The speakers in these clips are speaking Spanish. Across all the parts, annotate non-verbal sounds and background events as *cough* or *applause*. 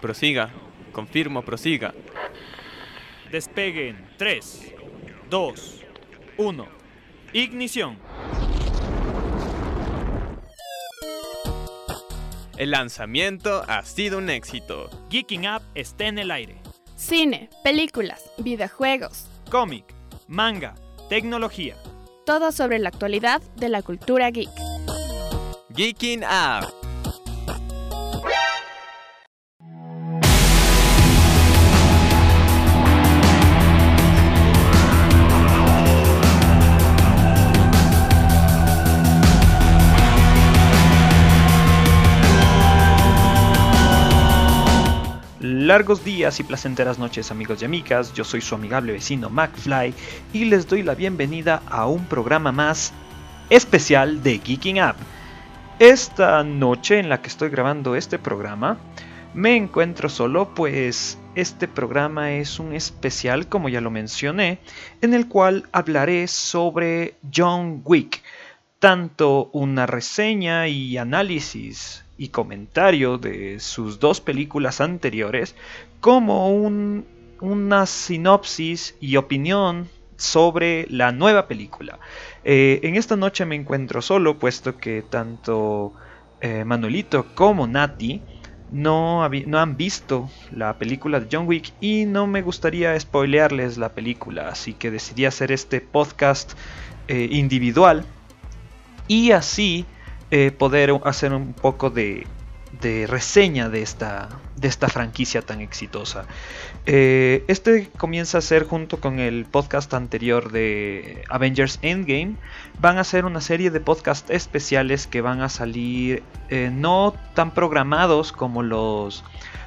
Prosiga. Confirmo, prosiga. Despeguen 3, 2, 1. Ignición. El lanzamiento ha sido un éxito. Geeking Up está en el aire. Cine, películas, videojuegos. Cómic, manga, tecnología. Todo sobre la actualidad de la cultura geek. Geeking Up. Largos días y placenteras noches amigos y amigas, yo soy su amigable vecino McFly y les doy la bienvenida a un programa más especial de Geeking Up. Esta noche en la que estoy grabando este programa me encuentro solo pues este programa es un especial como ya lo mencioné en el cual hablaré sobre John Wick, tanto una reseña y análisis y comentario de sus dos películas anteriores, como un, una sinopsis y opinión sobre la nueva película. Eh, en esta noche me encuentro solo, puesto que tanto eh, Manuelito como Nati no, no, han visto la película de John Wick y no me gustaría spoilearles la película, así que decidí hacer este podcast eh, individual y así eh, poder hacer un poco de, reseña de esta, de esta franquicia tan exitosa. Eh, este comienza a ser junto con el podcast anterior de Avengers Endgame. Van a ser una serie de podcasts especiales que van a salir eh, no tan programados como los,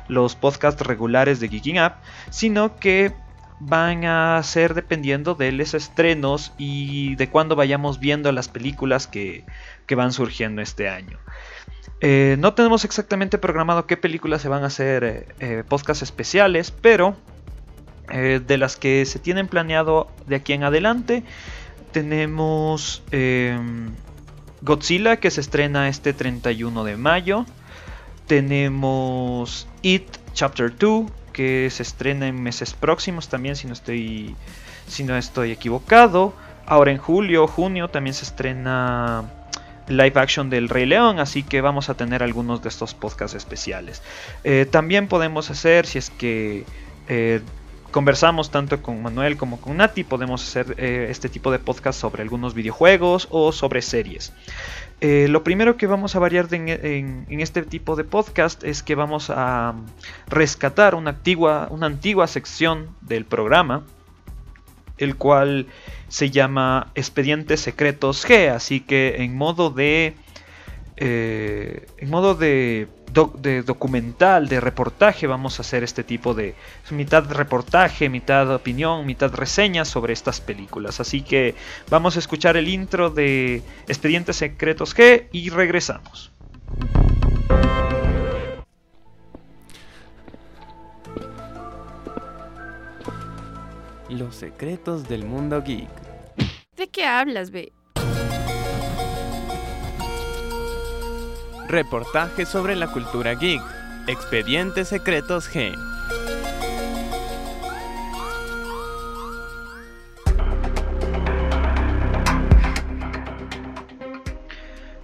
los podcasts regulares de Geeking Up, sino que van a ser dependiendo de los estrenos y de cuando vayamos viendo las películas que, que van surgiendo este año. Eh, no tenemos exactamente programado qué películas se van a hacer eh, eh, podcasts especiales, pero eh, de las que se tienen planeado de aquí en adelante, tenemos em, Godzilla que se estrena este 31 de mayo. Tenemos It Chapter 2 que se estrena en meses próximos también si no estoy si no estoy equivocado. Ahora en julio, junio también se estrena live action del Rey León, así que vamos a tener algunos de estos podcasts especiales. Eh, también podemos hacer, si es que eh, conversamos tanto con Manuel como con Nati, podemos hacer eh, este tipo de podcast sobre algunos videojuegos o sobre series. Eh, lo primero que vamos a variar en, en, este tipo de podcast es que vamos a rescatar una antigua, una antigua sección del programa, el cual se llama Expedientes Secretos G, así que en modo de... Eh, en modo de, doc, de, documental, de reportaje, vamos a hacer este tipo de mitad reportaje, mitad opinión, mitad reseña sobre estas películas. Así que vamos a escuchar el intro de Expedientes Secretos G y regresamos. Los secretos del mundo geek. ¿De qué hablas, B? Reportaje sobre la cultura geek. Expedientes Secretos G.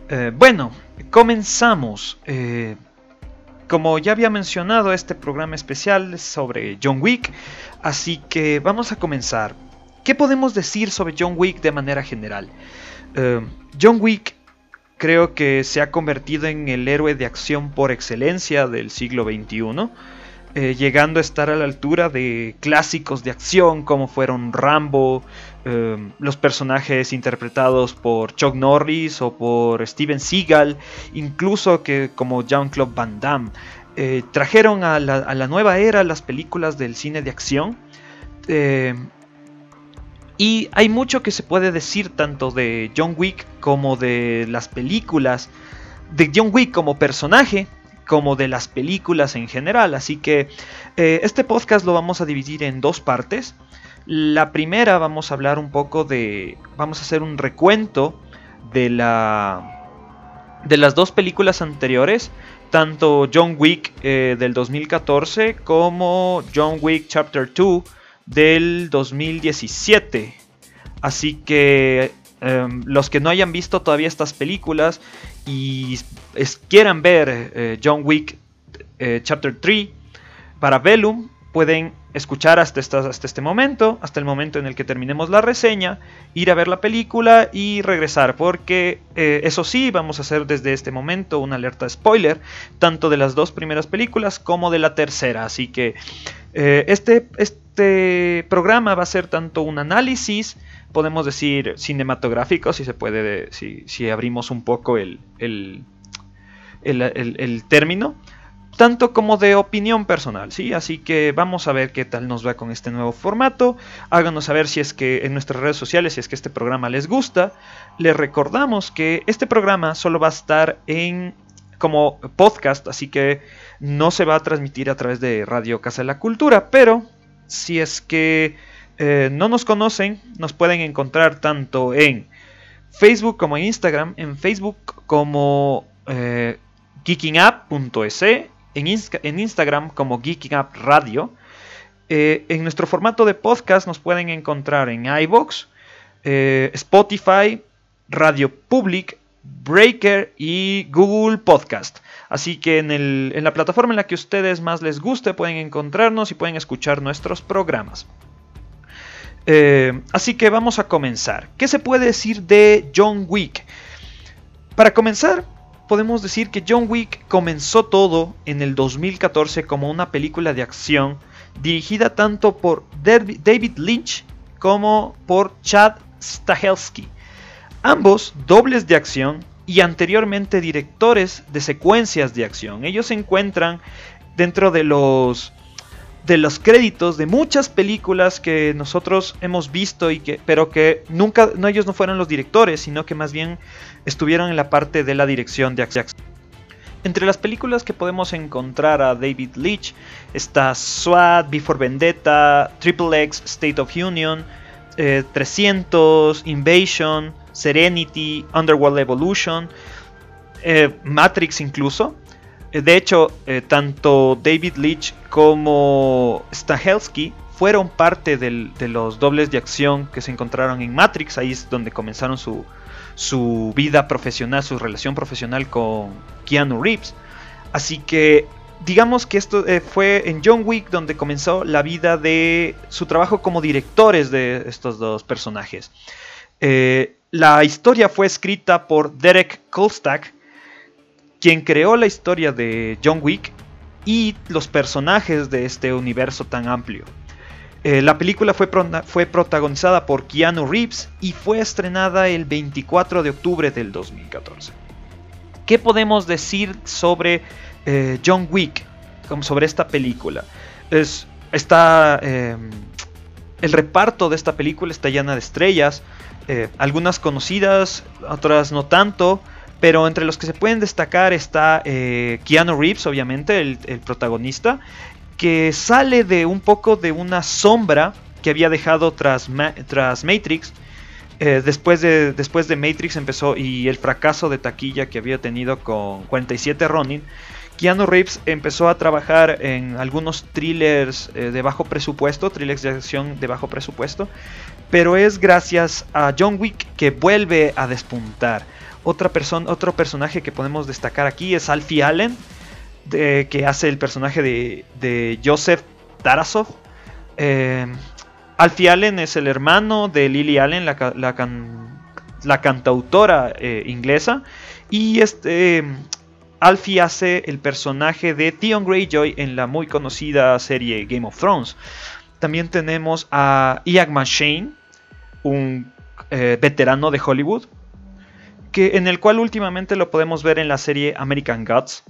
Eh, bueno, comenzamos. Eh, como ya había mencionado, este programa especial es sobre John Wick, así que vamos a comenzar. ¿Qué podemos decir sobre John Wick de manera general? Uh, John Wick creo que se ha convertido en el héroe de acción por excelencia del siglo XXI, eh, llegando a estar a la altura de clásicos de acción como fueron Rambo, eh, los personajes interpretados por Chuck Norris o por Steven Seagal, incluso que como Jean-Claude Van Damme. Eh, trajeron a la, a la, nueva era las películas del cine de acción. Y hay mucho que se puede decir tanto de John Wick como de las películas, de John Wick como personaje, como de las películas en general. Así que eh, este podcast lo vamos a dividir en dos partes. La primera vamos a hablar un poco de, vamos a hacer un recuento de la, de las dos películas anteriores tanto John Wick eh, del 2014 como John Wick Chapter 2 del 2017. Así que em, los que no hayan visto todavía estas películas y quieran ver eh, John Wick eh, Chapter 3 para Velum, pueden escuchar hasta, hasta, este momento, hasta el momento en el que terminemos la reseña, ir a ver la película y regresar, porque eh, eso sí, vamos a hacer desde este momento una alerta spoiler, tanto de las dos primeras películas como de la tercera, así que eh, este, este programa va a ser tanto un análisis, podemos decir cinematográfico, si se puede, si, si abrimos un poco el, el, el término, tanto como de opinión personal, ¿sí? Así que vamos a ver qué tal nos va con este nuevo formato. Háganos saber si es que en nuestras redes sociales, si es que este programa les gusta. Les recordamos que este programa solo va a estar en como podcast, así que no se va a transmitir a través de Radio Casa de la Cultura, pero si es que eh, no nos conocen, nos pueden encontrar tanto en Facebook como en Instagram, en Facebook como eh, en, Instagram como Geeking Up Radio. Eh, en nuestro formato de podcast nos pueden encontrar en iBox, eh, Spotify, Radio Public, Breaker y Google Podcast. Así que en, la plataforma en la que ustedes más les guste pueden encontrarnos y pueden escuchar nuestros programas. Eh, así que vamos a comenzar. ¿Qué se puede decir de John Wick? Para comenzar, podemos decir que John Wick comenzó todo en el 2014 como una película de acción dirigida tanto por David Lynch como por Chad Stahelski, ambos dobles de acción y anteriormente directores de secuencias de acción. Ellos se encuentran dentro de los de los créditos de muchas películas que nosotros hemos visto y que pero que nunca no ellos no fueron los directores, sino que más bien estuvieron en la parte de la dirección de acción. Entre las películas que podemos encontrar a David Leitch está SWAT, Before Vendetta, Triple X, State of Union, 300, eh, Invasion, Serenity, Underworld Evolution, eh, Matrix incluso. Eh, de hecho, eh, tanto David Leitch como Stahelski fueron parte de los dobles de acción que se encontraron en Matrix. Ahí es donde comenzaron su, su vida profesional, su relación profesional con Keanu Reeves. Así que digamos que esto eh, fue en John Wick donde comenzó la vida de su trabajo como directores de estos dos personajes. la historia fue escrita por Derek Kolstad, quien creó la historia de John Wick y los personajes de este universo tan amplio. Eh, la película fue, protagonizada por Keanu Reeves y fue estrenada el 24 de octubre del 2014. ¿Qué podemos decir sobre eh, John Wick? Sobre esta película. Es, está, em, el reparto de esta película está llena de estrellas, eh, algunas conocidas, otras no tanto. Pero entre los que se pueden destacar está eh, Keanu Reeves, obviamente, el, protagonista, que sale de un poco de una sombra que había dejado tras, tras Matrix. Eh, después, de, después de Matrix empezó y el fracaso de taquilla que había tenido con 47 Ronin, Keanu Reeves empezó a trabajar en algunos thrillers eh, de bajo presupuesto, thrillers de acción de bajo presupuesto, pero es gracias a John Wick que vuelve a despuntar. Otra persona, otro personaje que podemos destacar aquí es Alfie Allen, que hace el personaje de, Joseph Tarasov. Eh, Alfie Allen es el hermano de Lily Allen, la, cantautora eh, inglesa. Y este Alfie hace el personaje de Theon Greyjoy en la muy conocida serie Game of Thrones. También tenemos a Ian McShane, un eh, veterano de Hollywood, en el cual últimamente lo podemos ver en la serie American Gods.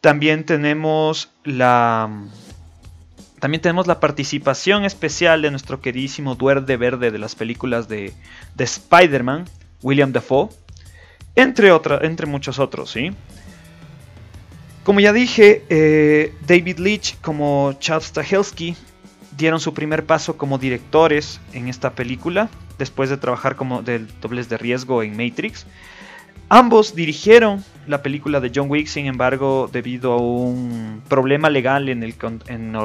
También tenemos la también tenemos la participación especial de nuestro queridísimo Duerde Verde de las películas de, de Spider-Man, William Dafoe, entre, entre muchos otros, ¿sí? Como ya dije, eh, David Leitch como Chad Stahelski dieron su primer paso como directores en esta película, después de trabajar como del dobles de riesgo en Matrix. Ambos dirigieron la película de John Wick, sin embargo, debido a un problema legal en el, en,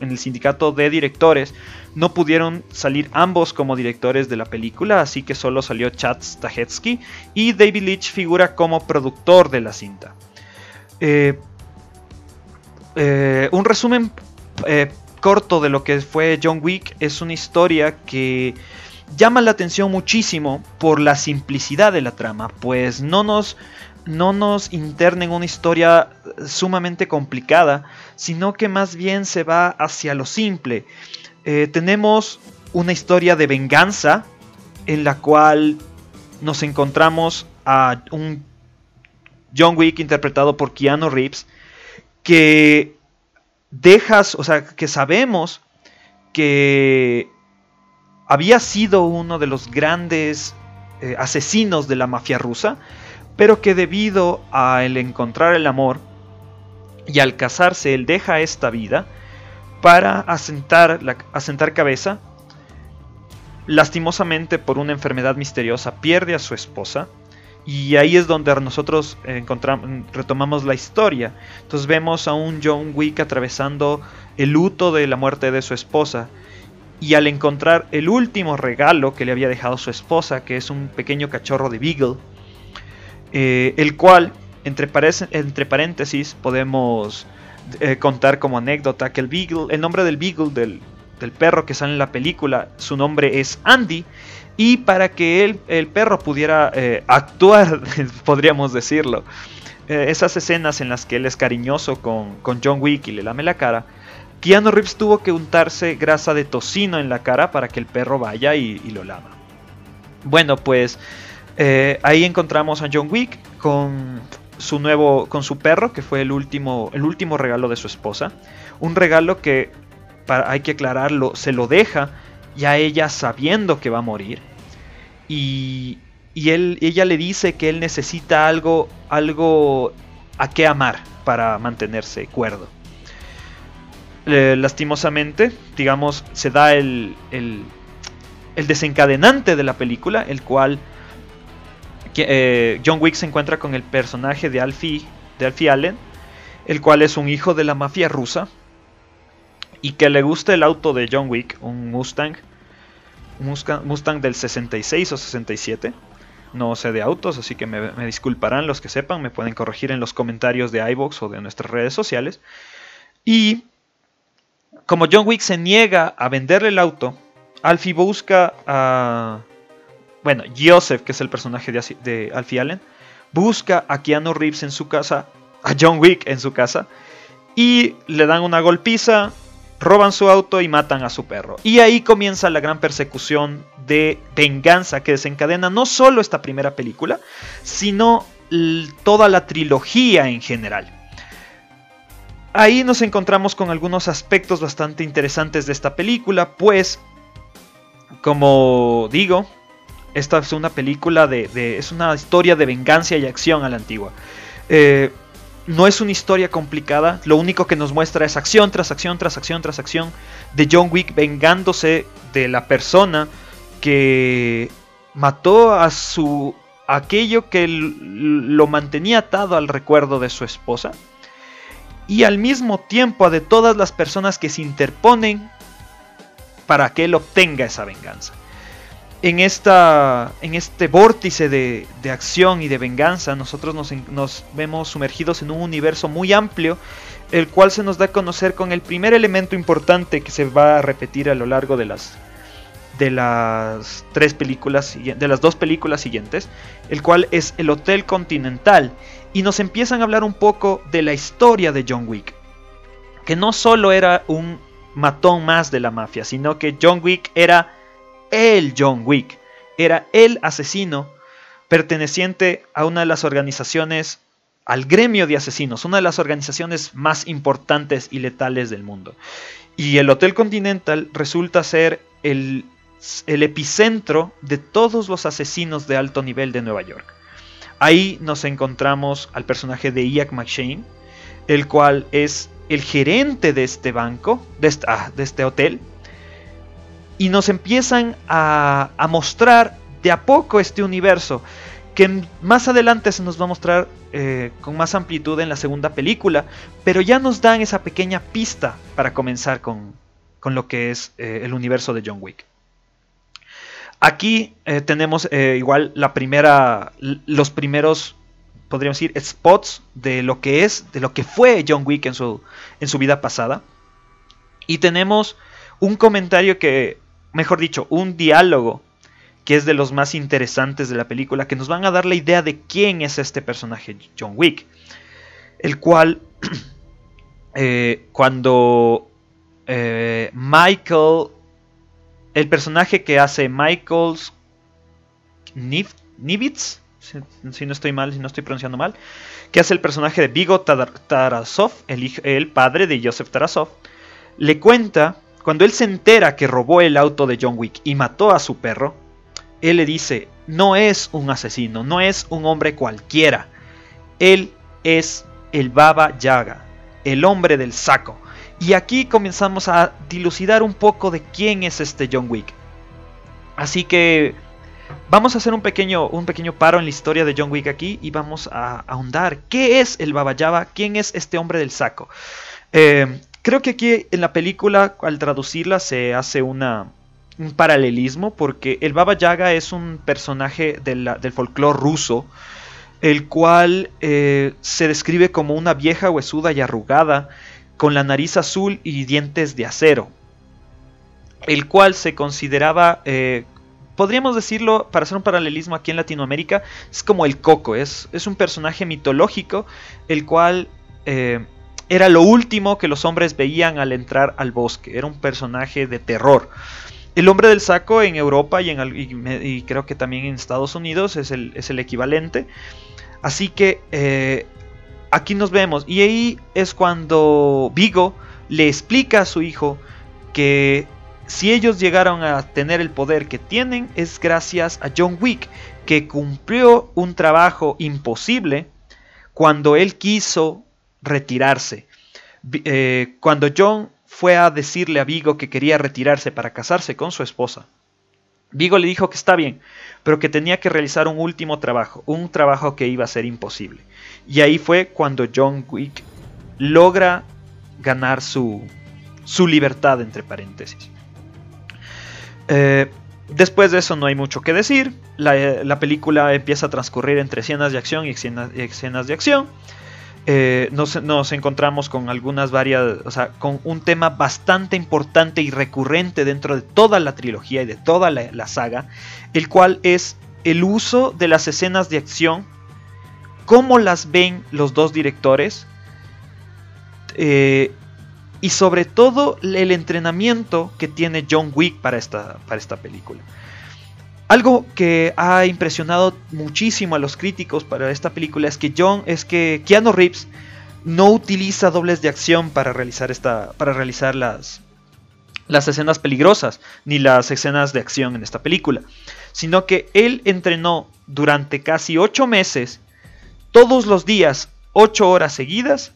el sindicato de directores, no pudieron salir ambos como directores de la película, así que solo salió Chad Stahelski y David Leitch figura como productor de la cinta. Eh, eh, un resumen eh, corto de lo que fue John Wick es una historia que llama la atención muchísimo por la simplicidad de la trama, pues no nos, no nos interna en una historia sumamente complicada, sino que más bien se va hacia lo simple. Eh, tenemos una historia de venganza en la cual nos encontramos a un John Wick interpretado por Keanu Reeves que dejas, o sea, que sabemos que había sido uno de los grandes eh, asesinos de la mafia rusa, pero que debido a el encontrar el amor y al casarse, él deja esta vida para asentar, la, asentar cabeza. Lastimosamente, por una enfermedad misteriosa, pierde a su esposa. Y ahí es donde nosotros encontramos, retomamos la historia. Entonces vemos a un John Wick atravesando el luto de la muerte de su esposa y al encontrar el último regalo que le había dejado su esposa, que es un pequeño cachorro de Beagle, eh, el cual, entre, entre paréntesis, podemos eh, contar como anécdota que el Beagle, el nombre del Beagle, del, perro que sale en la película, su nombre es Andy, y para que el, el perro pudiera eh, actuar, *laughs* podríamos decirlo, esas escenas en las que él es cariñoso con, con John Wick y le lame la cara, Keanu Reeves tuvo que untarse grasa de tocino en la cara para que el perro vaya y, lo lama. Bueno, pues eh, ahí encontramos a John Wick con su nuevo, con su perro, que fue el último, el último regalo de su esposa. Un regalo que, para, hay que aclararlo, se lo deja ya ella sabiendo que va a morir. Y, y él, ella le dice que él necesita algo, algo a qué amar para mantenerse cuerdo lastimosamente, digamos, se da el, el, desencadenante de la película, el cual eh, John Wick se encuentra con el personaje de Alfie, de Alfie Allen, el cual es un hijo de la mafia rusa y que le gusta el auto de John Wick, un Mustang, Mustang del 66 o 67. No sé de autos, así que me, me disculparán los que sepan, me pueden corregir en los comentarios de iBox o de nuestras redes sociales. Y como John Wick se niega a venderle el auto, Alfie busca a. Bueno, Joseph, que es el personaje de, Alfie Allen, busca a Keanu Reeves en su casa, a John Wick en su casa, y le dan una golpiza, roban su auto y matan a su perro. Y ahí comienza la gran persecución de venganza que desencadena no solo esta primera película, sino toda la trilogía en general. Ahí nos encontramos con algunos aspectos bastante interesantes de esta película, pues, como digo, esta es una película de, es una historia de venganza y acción a la antigua. Eh, no es una historia complicada, lo único que nos muestra es acción tras acción tras acción tras acción de John Wick vengándose de la persona que mató a su aquello que lo mantenía atado al recuerdo de su esposa y al mismo tiempo a de todas las personas que se interponen para que él obtenga esa venganza. En, esta, en este vórtice de, acción y de venganza, nosotros nos, nos, vemos sumergidos en un universo muy amplio, el cual se nos da a conocer con el primer elemento importante que se va a repetir a lo largo de las, de las tres películas, de las dos películas siguientes, el cual es el Hotel Continental y nos empiezan a hablar un poco de la historia de John Wick. Que no solo era un matón más de la mafia, sino que John Wick era el John Wick. Era el asesino perteneciente a una de las organizaciones, al gremio de asesinos, una de las organizaciones más importantes y letales del mundo. Y el Hotel Continental resulta ser el, epicentro de todos los asesinos de alto nivel de Nueva York. Ahí nos encontramos al personaje de Ian McShane, el cual es el gerente de este banco, de ah, este hotel, y nos empiezan a, mostrar de a poco este universo que más adelante se nos va a mostrar eh, con más amplitud en la segunda película, pero ya nos dan esa pequeña pista para comenzar con, con lo que es eh, el universo de John Wick. Aquí eh, tenemos igual la primera, los primeros, podríamos decir, spots de lo que es, de lo que fue John Wick en su, en su vida pasada. Y tenemos un comentario que, mejor dicho, un diálogo que es de los más interesantes de la película, que nos van a dar la idea de quién es este personaje, John Wick. El cual, *clears throat* eh, cuando eh, Michael, el personaje que hace Michael Nivitz, si, no estoy mal, si no estoy pronunciando mal, que hace el personaje de Vigo Tarasov, el, el padre de Joseph Tarasov, le cuenta, cuando él se entera que robó el auto de John Wick y mató a su perro, él le dice, no es un asesino, no es un hombre cualquiera. Él es el Baba Yaga, el hombre del saco. Y aquí comenzamos a dilucidar un poco de quién es este John Wick. Así que vamos a hacer un pequeño, un pequeño paro en la historia de John Wick aquí y vamos a ahondar. ¿Qué es el Baba Yaga? ¿Quién es este hombre del saco? Eh, creo que aquí en la película, al traducirla, se hace una, un paralelismo porque el Baba Yaga es un personaje del folclore ruso, el cual eh, se describe como una vieja huesuda y arrugada, con la nariz azul y dientes de acero, el cual se consideraba, eh, podríamos decirlo, para hacer un paralelismo aquí en Latinoamérica, es como el coco, es, es un personaje mitológico, el cual... Eh, era lo último que los hombres veían al entrar al bosque, era un personaje de terror. El hombre del saco en Europa y, en, creo que también en Estados Unidos es el, es el equivalente. Así que eh, aquí nos vemos. Y ahí es cuando Vigo le explica a su hijo que si ellos llegaron a tener el poder que tienen es gracias a John Wick, que cumplió un trabajo imposible cuando él quiso retirarse. Eh, cuando John fue a decirle a Vigo que quería retirarse para casarse con su esposa. Vigo le dijo que está bien, pero que tenía que realizar un último trabajo, un trabajo que iba a ser imposible. Y ahí fue cuando John Wick logra ganar su, su libertad, entre paréntesis. Eh, después de eso no hay mucho que decir. La, la, película empieza a transcurrir entre escenas de acción y escenas de acción. Eh, nos, encontramos con algunas varias, o sea, con un tema bastante importante y recurrente dentro de toda la trilogía y de toda la, saga, el cual es el uso de las escenas de acción, cómo las ven los dos directores, eh, y sobre todo el entrenamiento que tiene John Wick para esta, para esta película. Algo que ha impresionado muchísimo a los críticos para esta película es que John, es que Keanu Reeves no utiliza dobles de acción para realizar esta, para realizar las, las escenas peligrosas ni las escenas de acción en esta película, sino que él entrenó durante casi ocho meses, todos los días, ocho horas seguidas,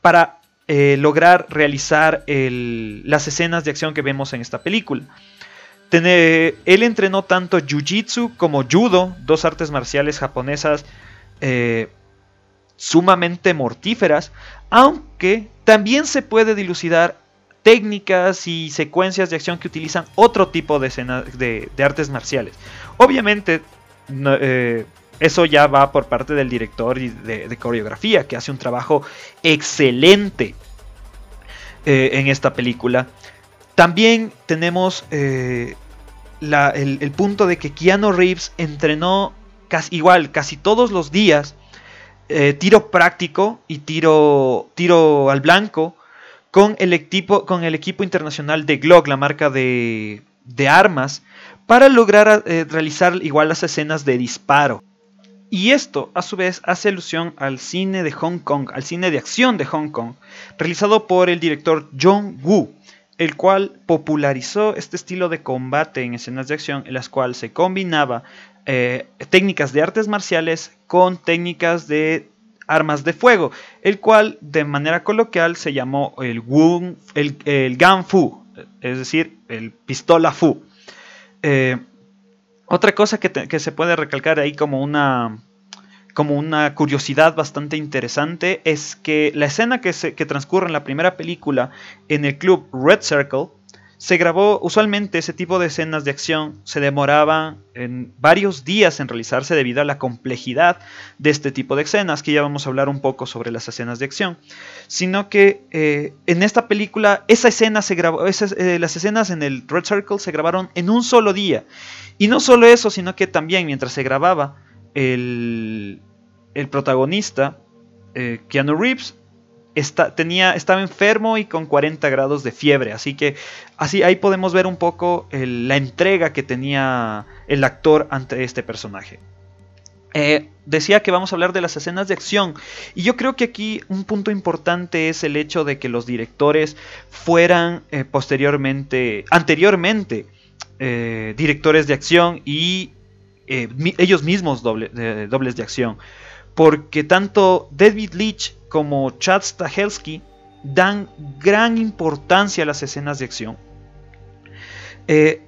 para eh, lograr realizar las escenas de acción que vemos en esta película él entrenó tanto Jiu-Jitsu como Judo, dos artes marciales japonesas eh, sumamente mortíferas, aunque también se puede dilucidar técnicas y secuencias de acción que utilizan otro tipo de, de, artes marciales. Obviamente, eh, eso ya va por parte del director de, coreografía, que hace un trabajo excelente eh, en esta película. También tenemos eh, el, punto de que Keanu Reeves entrenó casi, igual casi todos los días eh, tiro práctico y tiro, tiro al blanco con el, equipo, con el equipo internacional de Glock, la marca de, armas, para lograr eh, realizar igual las escenas de disparo. Y esto, a su vez, hace alusión al cine de Hong Kong, al cine de acción de Hong Kong, realizado por el director John Woo, el cual popularizó este estilo de combate en escenas de acción en las cuales se combinaba eh, técnicas de artes marciales con técnicas de armas de fuego, el cual de manera coloquial se llamó el, Wung, el, el Fu, es decir, el pistola Fu. Eh, Otra cosa que, que se puede recalcar ahí como una, como una curiosidad bastante interesante es que la escena que, se, que transcurre en la primera película en el club Red Circle se grabó, usualmente ese tipo de escenas de acción se demoraban en varios días en realizarse debido a la complejidad de este tipo de escenas, que ya vamos a hablar un poco sobre las escenas de acción, sino que eh, en esta película esa escena se grabó, esas, eh, las escenas en el Red Circle se grabaron en un solo día. Y no solo eso, sino que también mientras se grababa, el, el protagonista, eh, Keanu Reeves, está, tenía, estaba enfermo y con 40 grados de fiebre. Así que así ahí podemos ver un poco la entrega que tenía el actor ante este personaje. Eh, decía que vamos a hablar de las escenas de acción y yo creo que aquí un punto importante es el hecho de que los directores fueran eh, posteriormente, anteriormente, directores de acción y eh, ellos mismos dobles de acción. Porque tanto David Leitch como Chad Stahelski dan gran importancia a las escenas de acción. Eh,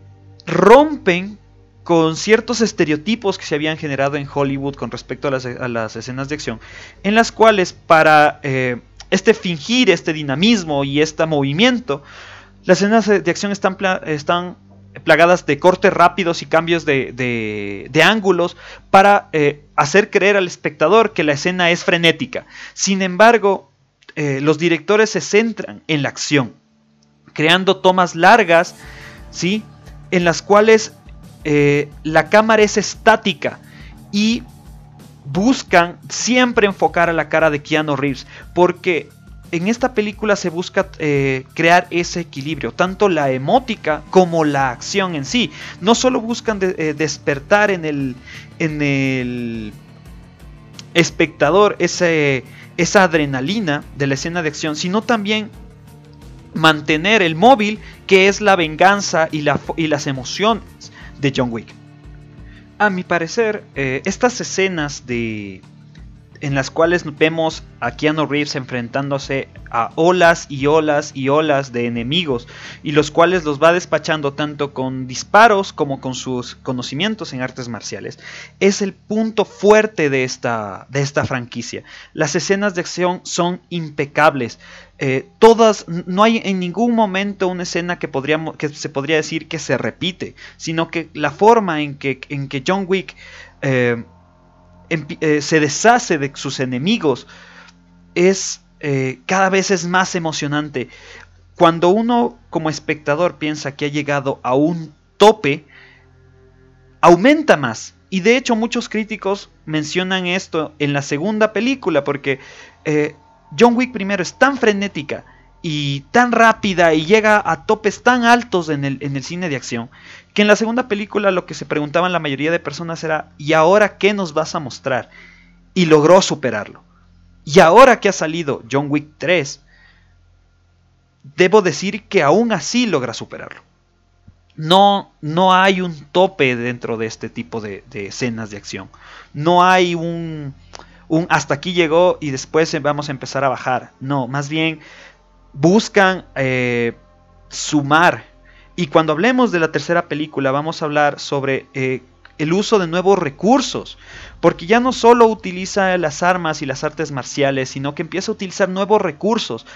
rompen con ciertos estereotipos que se habían generado en Hollywood con respecto a las, escenas de acción, en las cuales para eh, este fingir este dinamismo y este movimiento, las escenas de acción están plagadas de cortes rápidos y cambios de, ángulos para eh, hacer creer al espectador que la escena es frenética. Sin embargo, eh, los directores se centran en la acción, creando tomas largas, ¿sí? En las cuales eh, la cámara es estática y buscan siempre enfocar a la cara de Keanu Reeves, porque en esta película se busca eh, crear ese equilibrio, tanto la emótica como la acción en sí. No solo buscan eh, despertar en el, en el espectador esa adrenalina de la escena de acción, sino también mantener el móvil que es la venganza y las emociones de John Wick. A mi parecer, eh, estas escenas de en las cuales vemos a Keanu Reeves enfrentándose a olas y olas y olas de enemigos y los cuales los va despachando tanto con disparos como con sus conocimientos en artes marciales es el punto fuerte de esta, de esta franquicia. Las escenas de acción son impecables. Eh, todas, no hay en ningún momento una escena que, que se podría decir que se repite, sino que la forma en que, en que John Wick eh, eh, se deshace de sus enemigos es eh, cada vez es más emocionante. Cuando uno como espectador piensa que ha llegado a un tope, aumenta más. Y de hecho muchos críticos mencionan esto en la segunda película porque eh, John Wick primero es tan frenética y tan rápida y llega a topes tan altos en el, en el cine de acción que en la segunda película lo que se preguntaban la mayoría de personas era ¿y ahora qué nos vas a mostrar? Y logró superarlo. Y ahora que ha salido John Wick 3, debo decir que aún así logra superarlo. No, no hay un tope dentro de este tipo de, escenas de acción. No hay un, un hasta aquí llegó y después vamos a empezar a bajar. No, más bien buscan eh, sumar. Y cuando hablemos de la tercera película vamos a hablar sobre eh, el uso de nuevos recursos. Porque ya no solo utiliza las armas y las artes marciales, sino que empieza a utilizar nuevos recursos.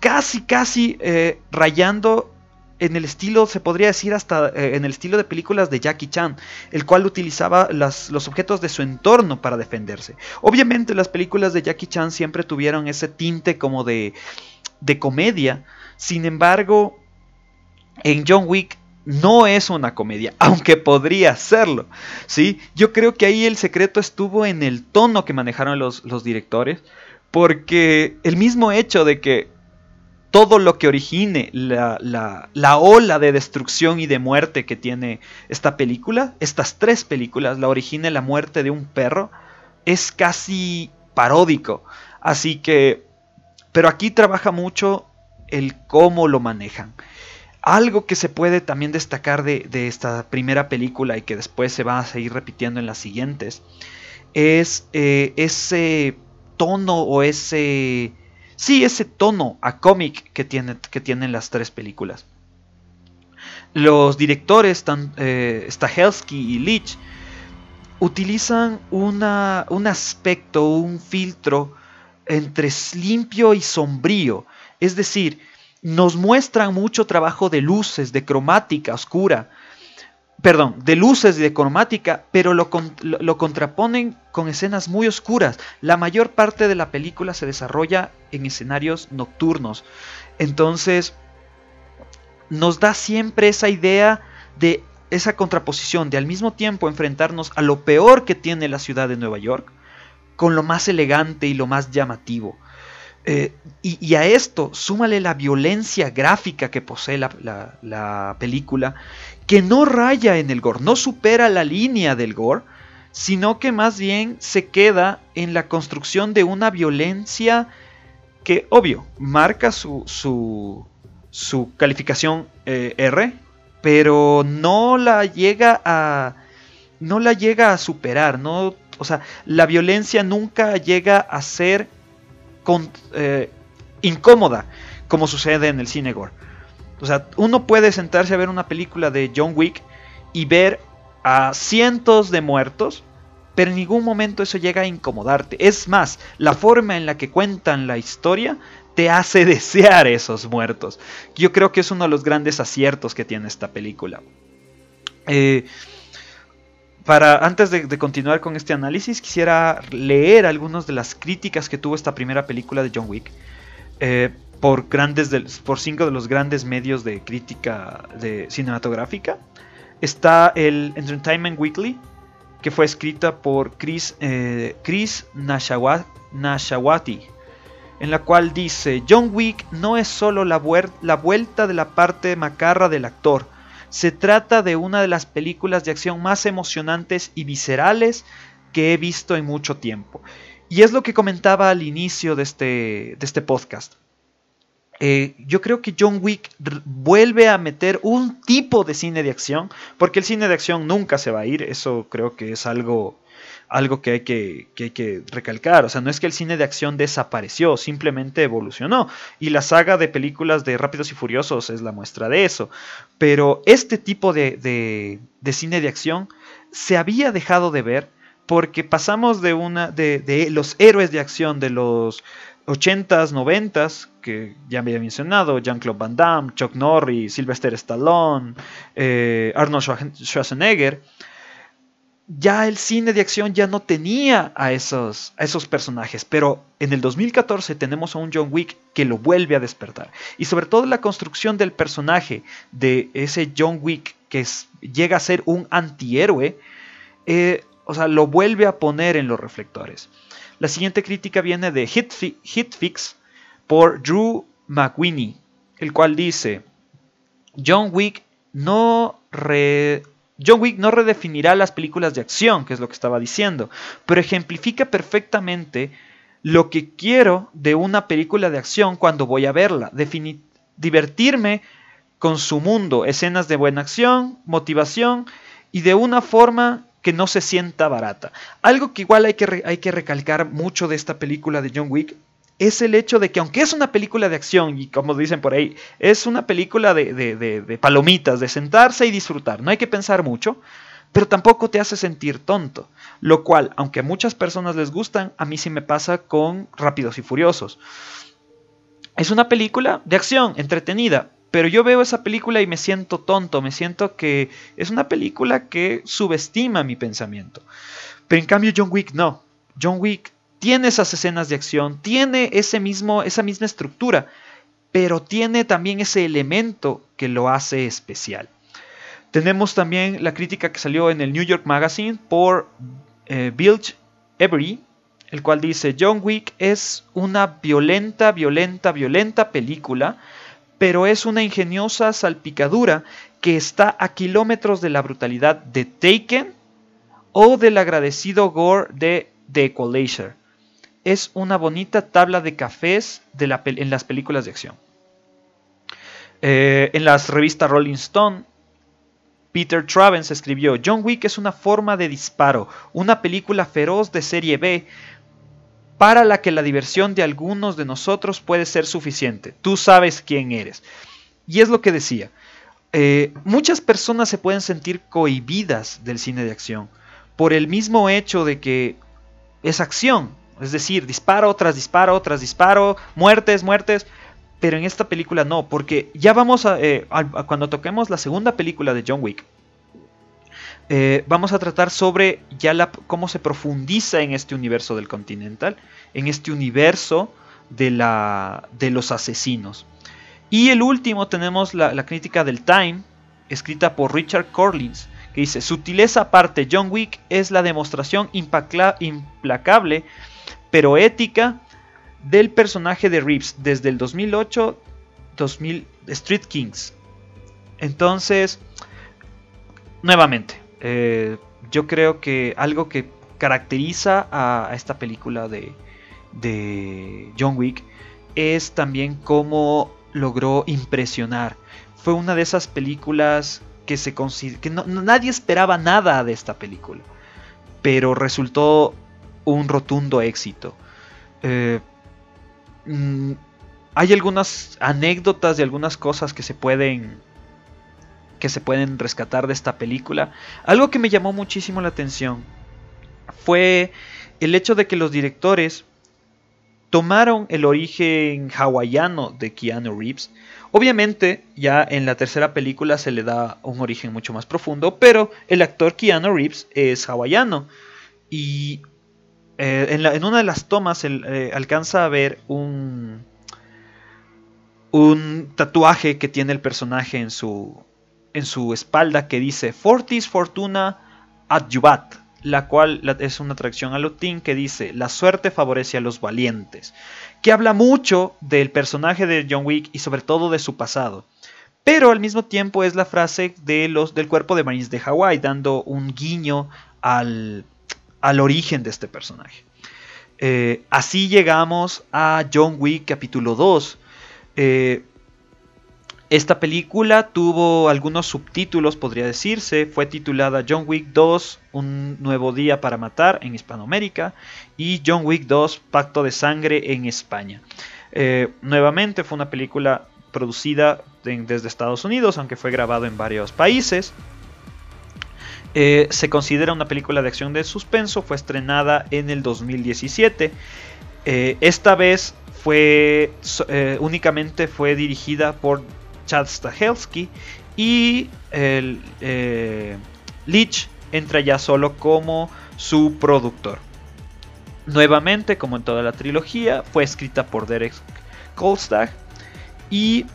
Casi, casi eh, rayando en el estilo, se podría decir hasta eh, en el estilo de películas de Jackie Chan, el cual utilizaba los objetos de su entorno para defenderse. Obviamente las películas de Jackie Chan siempre tuvieron ese tinte como de, de comedia, sin embargo, en John Wick no es una comedia, *laughs* aunque podría serlo, ¿sí? Yo creo que ahí el secreto estuvo en el tono que manejaron los, los directores, porque el mismo hecho de que todo lo que origine la, la, la, ola de destrucción y de muerte que tiene esta película, estas tres películas, la origine la muerte de un perro, es casi paródico. Así que, pero aquí trabaja mucho el cómo lo manejan. Algo que se puede también destacar de, de, esta primera película y que después se va a seguir repitiendo en las siguientes, es eh, ese tono o ese sí, ese tono a cómic que, tiene, que tienen las tres películas. los directores, eh, Stahelski y Leach, utilizan una, un aspecto, un filtro entre limpio y sombrío. Es decir, nos muestran mucho trabajo de luces, de cromática oscura, perdón, de luces y de cromática, pero lo, lo, contraponen con escenas muy oscuras. La mayor parte de la película se desarrolla en escenarios nocturnos. Entonces, nos da siempre esa idea de esa contraposición de al mismo tiempo enfrentarnos a lo peor que tiene la ciudad de Nueva York con lo más elegante y lo más llamativo. Eh, y, a esto súmale la violencia gráfica que posee la, película, que no raya en el gore, no supera la línea del gore, sino que más bien se queda en la construcción de una violencia que, obvio, marca su, su, calificación eh, R, pero no la llega a no la llega a superar, no, o sea, la violencia nunca llega a ser eh, incómoda, como sucede en el cine gore. O sea, uno puede sentarse a ver una película de John Wick y ver a cientos de muertos, pero en ningún momento eso llega a incomodarte. Es más, la forma en la que cuentan la historia te hace *laughs* desear esos muertos. Yo creo que es uno de los grandes aciertos que tiene esta película. Eh, para, antes de, continuar con este análisis, quisiera leer algunas de las críticas que tuvo esta primera película de John Wick eh, por, grandes por cinco de los grandes medios de crítica de cinematográfica. Está el Entertainment Weekly, que fue escrita por Chris, eh, Nashawati, en la cual dice, John Wick no es solo la vuelta de la parte macarra del actor, se trata de una de las películas de acción más emocionantes y viscerales que he visto en mucho tiempo. Y es lo que comentaba al inicio de este, de este podcast. Eh, yo creo que John Wick vuelve a meter un tipo de cine de acción, porque el cine de acción nunca se va a ir, eso creo que es algo algo que hay que, que recalcar. O sea, no es que el cine de acción desapareció, simplemente evolucionó. Y la saga de películas de Rápidos y Furiosos es la muestra de eso. Pero este tipo de, de, cine de acción se había dejado de ver porque pasamos de una de, de, los héroes de acción de los 80s, 90s, que ya había mencionado, Jean-Claude Van Damme, Chuck Norris, Sylvester Stallone, eh, Arnold Schwarzenegger, ya el cine de acción ya no tenía a esos, a esos personajes, pero en el 2014 tenemos a un John Wick que lo vuelve a despertar. Y sobre todo la construcción del personaje de ese John Wick que llega a ser un antihéroe, eh, o sea, lo vuelve a poner en los reflectores. La siguiente crítica viene de Hitfix por Drew McWinney, el cual dice, John Wick no re John Wick no redefinirá las películas de acción, que es lo que estaba diciendo, pero ejemplifica perfectamente lo que quiero de una película de acción cuando voy a verla. divertirme con su mundo, escenas de buena acción, motivación y de una forma que no se sienta barata. Algo que igual hay que, hay que recalcar mucho de esta película de John Wick es el hecho de que aunque es una película de acción, y como dicen por ahí, es una película de, palomitas, de sentarse y disfrutar, no hay que pensar mucho, pero tampoco te hace sentir tonto, lo cual, aunque a muchas personas les gustan, a mí sí me pasa con Rápidos y Furiosos. Es una película de acción, entretenida, pero yo veo esa película y me siento tonto, me siento que es una película que subestima mi pensamiento. Pero en cambio John Wick no. John Wick tiene esas escenas de acción, tiene ese mismo, esa misma estructura, pero tiene también ese elemento que lo hace especial. Tenemos también la crítica que salió en el New York Magazine por eh, Every, el cual dice, John Wick es una violenta, violenta, violenta película, pero es una ingeniosa salpicadura que está a kilómetros de la brutalidad de Taken o del agradecido gore de The Equalizer es una bonita tabla de cafés en las películas de acción. Eh, en las revistas Rolling Stone, Peter Travens escribió, John Wick es una forma de disparo, una película feroz de serie B para la que la diversión de algunos de nosotros puede ser suficiente. Tú sabes quién eres. Y es lo que decía. eh, muchas personas se pueden sentir cohibidas del cine de acción por el mismo hecho de que es acción, es decir, disparo tras disparo tras disparo, muertes, muertes. Pero en esta película no, porque ya vamos a, eh, cuando toquemos la segunda película de John Wick, eh, vamos a tratar sobre ya la, cómo se profundiza en este universo del Continental, en este universo de, la, de los asesinos. Y el último tenemos la, la crítica del Time, escrita por Richard Corlins, que dice, sutileza aparte, John Wick es la demostración implacable, pero ética, del personaje de Reeves desde el 2008, 2000, Street Kings. Entonces, nuevamente, eh, yo creo que algo que caracteriza a, esta película de, John Wick es también cómo logró impresionar. Fue una de esas películas que, se que nadie esperaba nada de esta película, pero resultó un rotundo éxito. Eh, mm, hay algunas anécdotas y algunas cosas que se pueden que se pueden rescatar de esta película. Algo que me llamó muchísimo la atención fue el hecho de que los directores tomaron el origen hawaiano de Keanu Reeves. Obviamente, ya en la tercera película se le da un origen mucho más profundo, pero el actor Keanu Reeves es hawaiano. Y eh, en, una de las tomas eh, alcanza a ver un, tatuaje que tiene el personaje en su, en su espalda que dice Fortis Fortuna Adjuvat, la cual es una traducción al latín que dice la suerte favorece a los valientes, que habla mucho del personaje de John Wick y sobre todo de su pasado. Pero al mismo tiempo es la frase de los, del cuerpo de Marines de Hawái, dando un guiño al, al origen de este personaje. Eh, así llegamos a John Wick capítulo 2. Esta película tuvo algunos subtítulos, podría decirse. Fue titulada John Wick 2, Un nuevo día para matar en Hispanoamérica y John Wick 2, Pacto de Sangre en España. Eh, nuevamente fue una película producida desde Estados Unidos, aunque fue grabado en varios países. Eh, se considera una película de acción de suspenso, fue estrenada en el 2017. Eh, esta vez fue únicamente fue dirigida por Chad Stahelski y el, eh, Leach entra ya solo como su productor. Nuevamente, como en toda la trilogía, fue escrita por Derek Kolstad y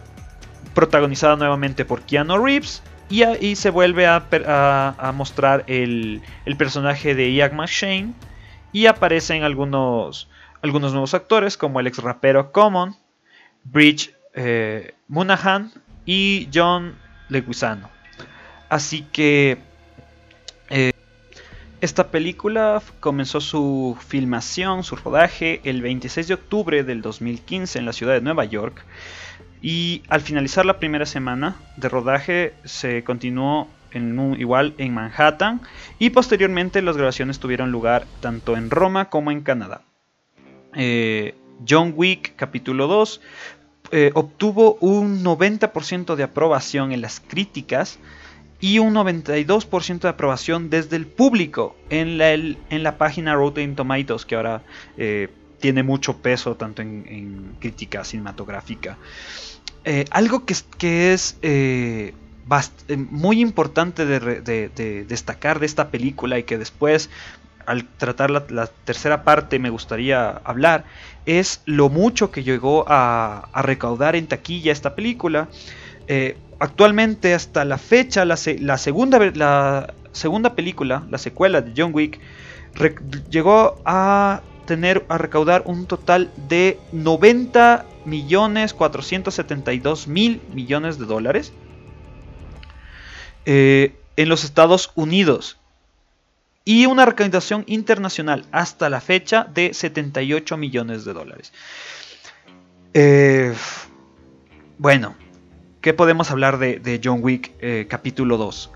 protagonizada nuevamente por Keanu Reeves. Y ahí se vuelve a, mostrar el, personaje de Ian McShane. Y aparecen algunos, algunos nuevos actores como el ex rapero Common, Bridge eh, Munahan y John Leguizano. Así que eh, esta película comenzó su filmación, su rodaje, el 26 de octubre del 2015 en la ciudad de Nueva York. Y al finalizar la primera semana de rodaje se continuó igual en Manhattan y posteriormente las grabaciones tuvieron lugar tanto en Roma como en Canadá. Eh, John Wick capítulo 2 eh, obtuvo un 90% de aprobación en las críticas y un 92% de aprobación desde el público en la, en la página Rotten Tomatoes, que ahora eh, tiene mucho peso tanto en, crítica cinematográfica. Eh, algo que, que es muy importante de, destacar de esta película y que después al tratar la, tercera parte me gustaría hablar es lo mucho que llegó a, recaudar en taquilla esta película. Eh, actualmente hasta la fecha la, segunda, la segunda película, la secuela de John Wick, llegó a tener a recaudar un total de 90 millones 472 mil millones de dólares eh, en los Estados Unidos y una recaudación internacional hasta la fecha de 78 millones de dólares. Eh, bueno, ¿qué podemos hablar de, John Wick eh, capítulo 2?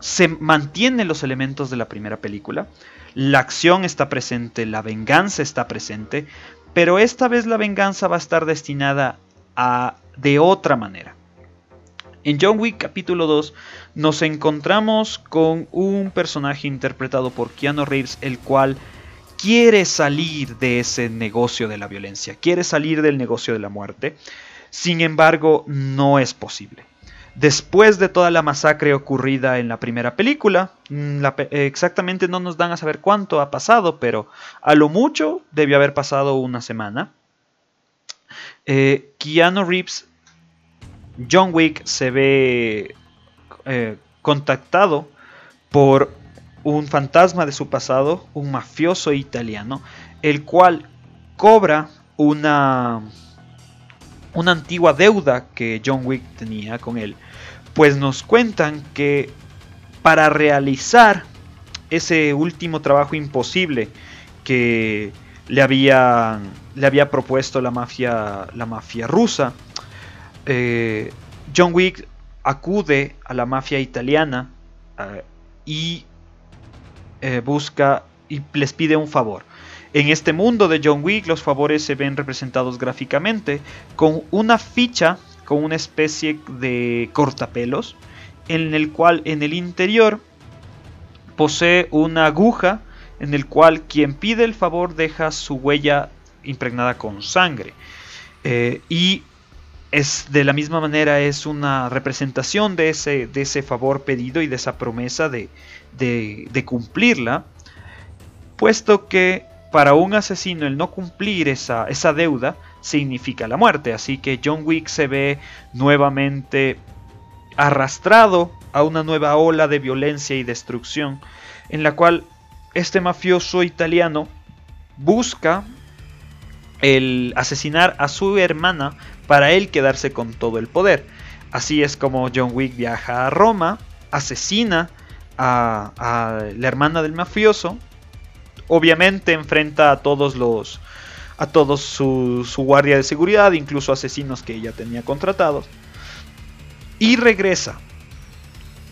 Se mantienen los elementos de la primera película, la acción está presente, la venganza está presente, pero esta vez la venganza va a estar destinada a de otra manera. En John Wick capítulo 2 nos encontramos con un personaje interpretado por Keanu Reeves, el cual quiere salir de ese negocio de la violencia, quiere salir del negocio de la muerte. Sin embargo, no es posible. Después de toda la masacre ocurrida en la primera película, mm, exactamente no nos dan a saber cuánto ha pasado, pero a lo mucho debió haber pasado una semana. Eh, Keanu Reeves, John Wick se ve eh, contactado por un fantasma de su pasado, un mafioso italiano, el cual cobra una, una antigua deuda que John Wick tenía con él. Pues nos cuentan que para realizar ese último trabajo imposible que le, había, le había propuesto la mafia, la mafia rusa, eh, John Wick acude a la mafia italiana eh, y eh, busca y les pide un favor. En este mundo de John Wick los favores se ven representados gráficamente con una ficha, con una especie de cortapelos, en el cual en el interior posee una aguja en el cual quien pide el favor deja su huella impregnada con sangre. Eh, y es de la misma manera es una representación de ese, de ese favor pedido y de esa promesa de, de, cumplirla, puesto que para un asesino el no cumplir esa, deuda significa la muerte. Así que John Wick se ve nuevamente arrastrado a una nueva ola de violencia y destrucción, en la cual este mafioso italiano busca el asesinar a su hermana para él quedarse con todo el poder. Así es como John Wick viaja a Roma, asesina a, la hermana del mafioso. Obviamente enfrenta a todos los a todos su, guardia de seguridad, incluso asesinos que ella tenía contratados. Y regresa.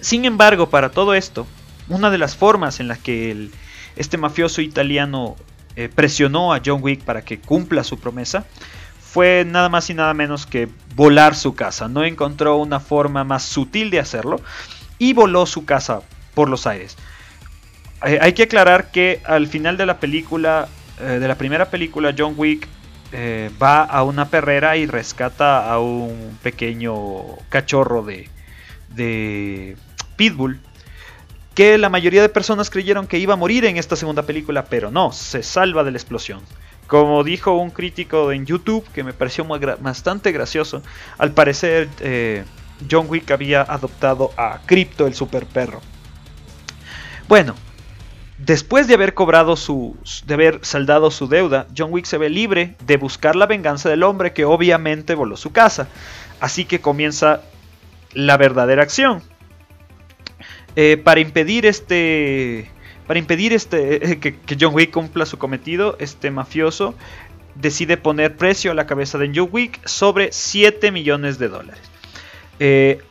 Sin embargo, para todo esto, una de las formas en las que este mafioso italiano eh, presionó a John Wick para que cumpla su promesa fue nada más y nada menos que volar su casa. No encontró una forma más sutil de hacerlo y voló su casa por los aires. Eh, hay que aclarar que al final de la película, eh, de la primera película, John Wick eh, va a una perrera y rescata a un pequeño cachorro de, de Pitbull. Que la mayoría de personas creyeron que iba a morir en esta segunda película, pero no, se salva de la explosión. Como dijo un crítico en YouTube, que me pareció bastante gracioso, al parecer John Wick había adoptado a Crypto, el super perro. Bueno, después de haber cobrado su. de haber saldado su deuda, John Wick se ve libre de buscar la venganza del hombre que obviamente voló su casa. Así que comienza la verdadera acción. Eh, para impedir este. Para impedir este, que, John Wick cumpla su cometido, este mafioso decide poner precio a la cabeza de John Wick sobre 7 millones de dólares. Eh,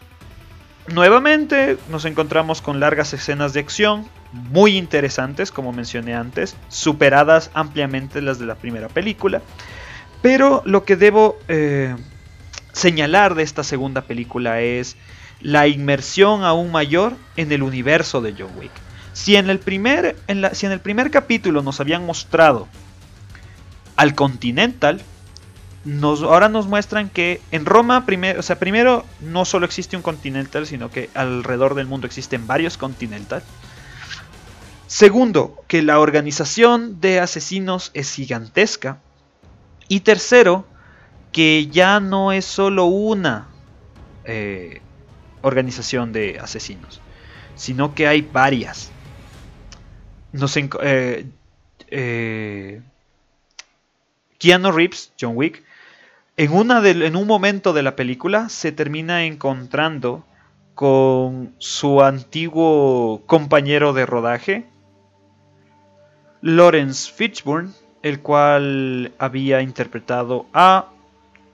Nuevamente nos encontramos con largas escenas de acción, muy interesantes como mencioné antes, superadas ampliamente las de la primera película. Pero lo que debo eh, señalar de esta segunda película es la inmersión aún mayor en el universo de John Wick. Si en el primer, si en el primer capítulo nos habían mostrado al Continental, ahora nos muestran que en Roma, primero, o sea, primero no solo existe un Continental, sino que alrededor del mundo existen varios Continental. Segundo, que la organización de asesinos es gigantesca. Y tercero, que ya no es solo una eh, organización de asesinos, sino que hay varias. Nos, eh, eh, Keanu Reeves, John Wick, en, una en un momento de la película se termina encontrando con su antiguo compañero de rodaje, Lawrence Fishburne, el cual había interpretado a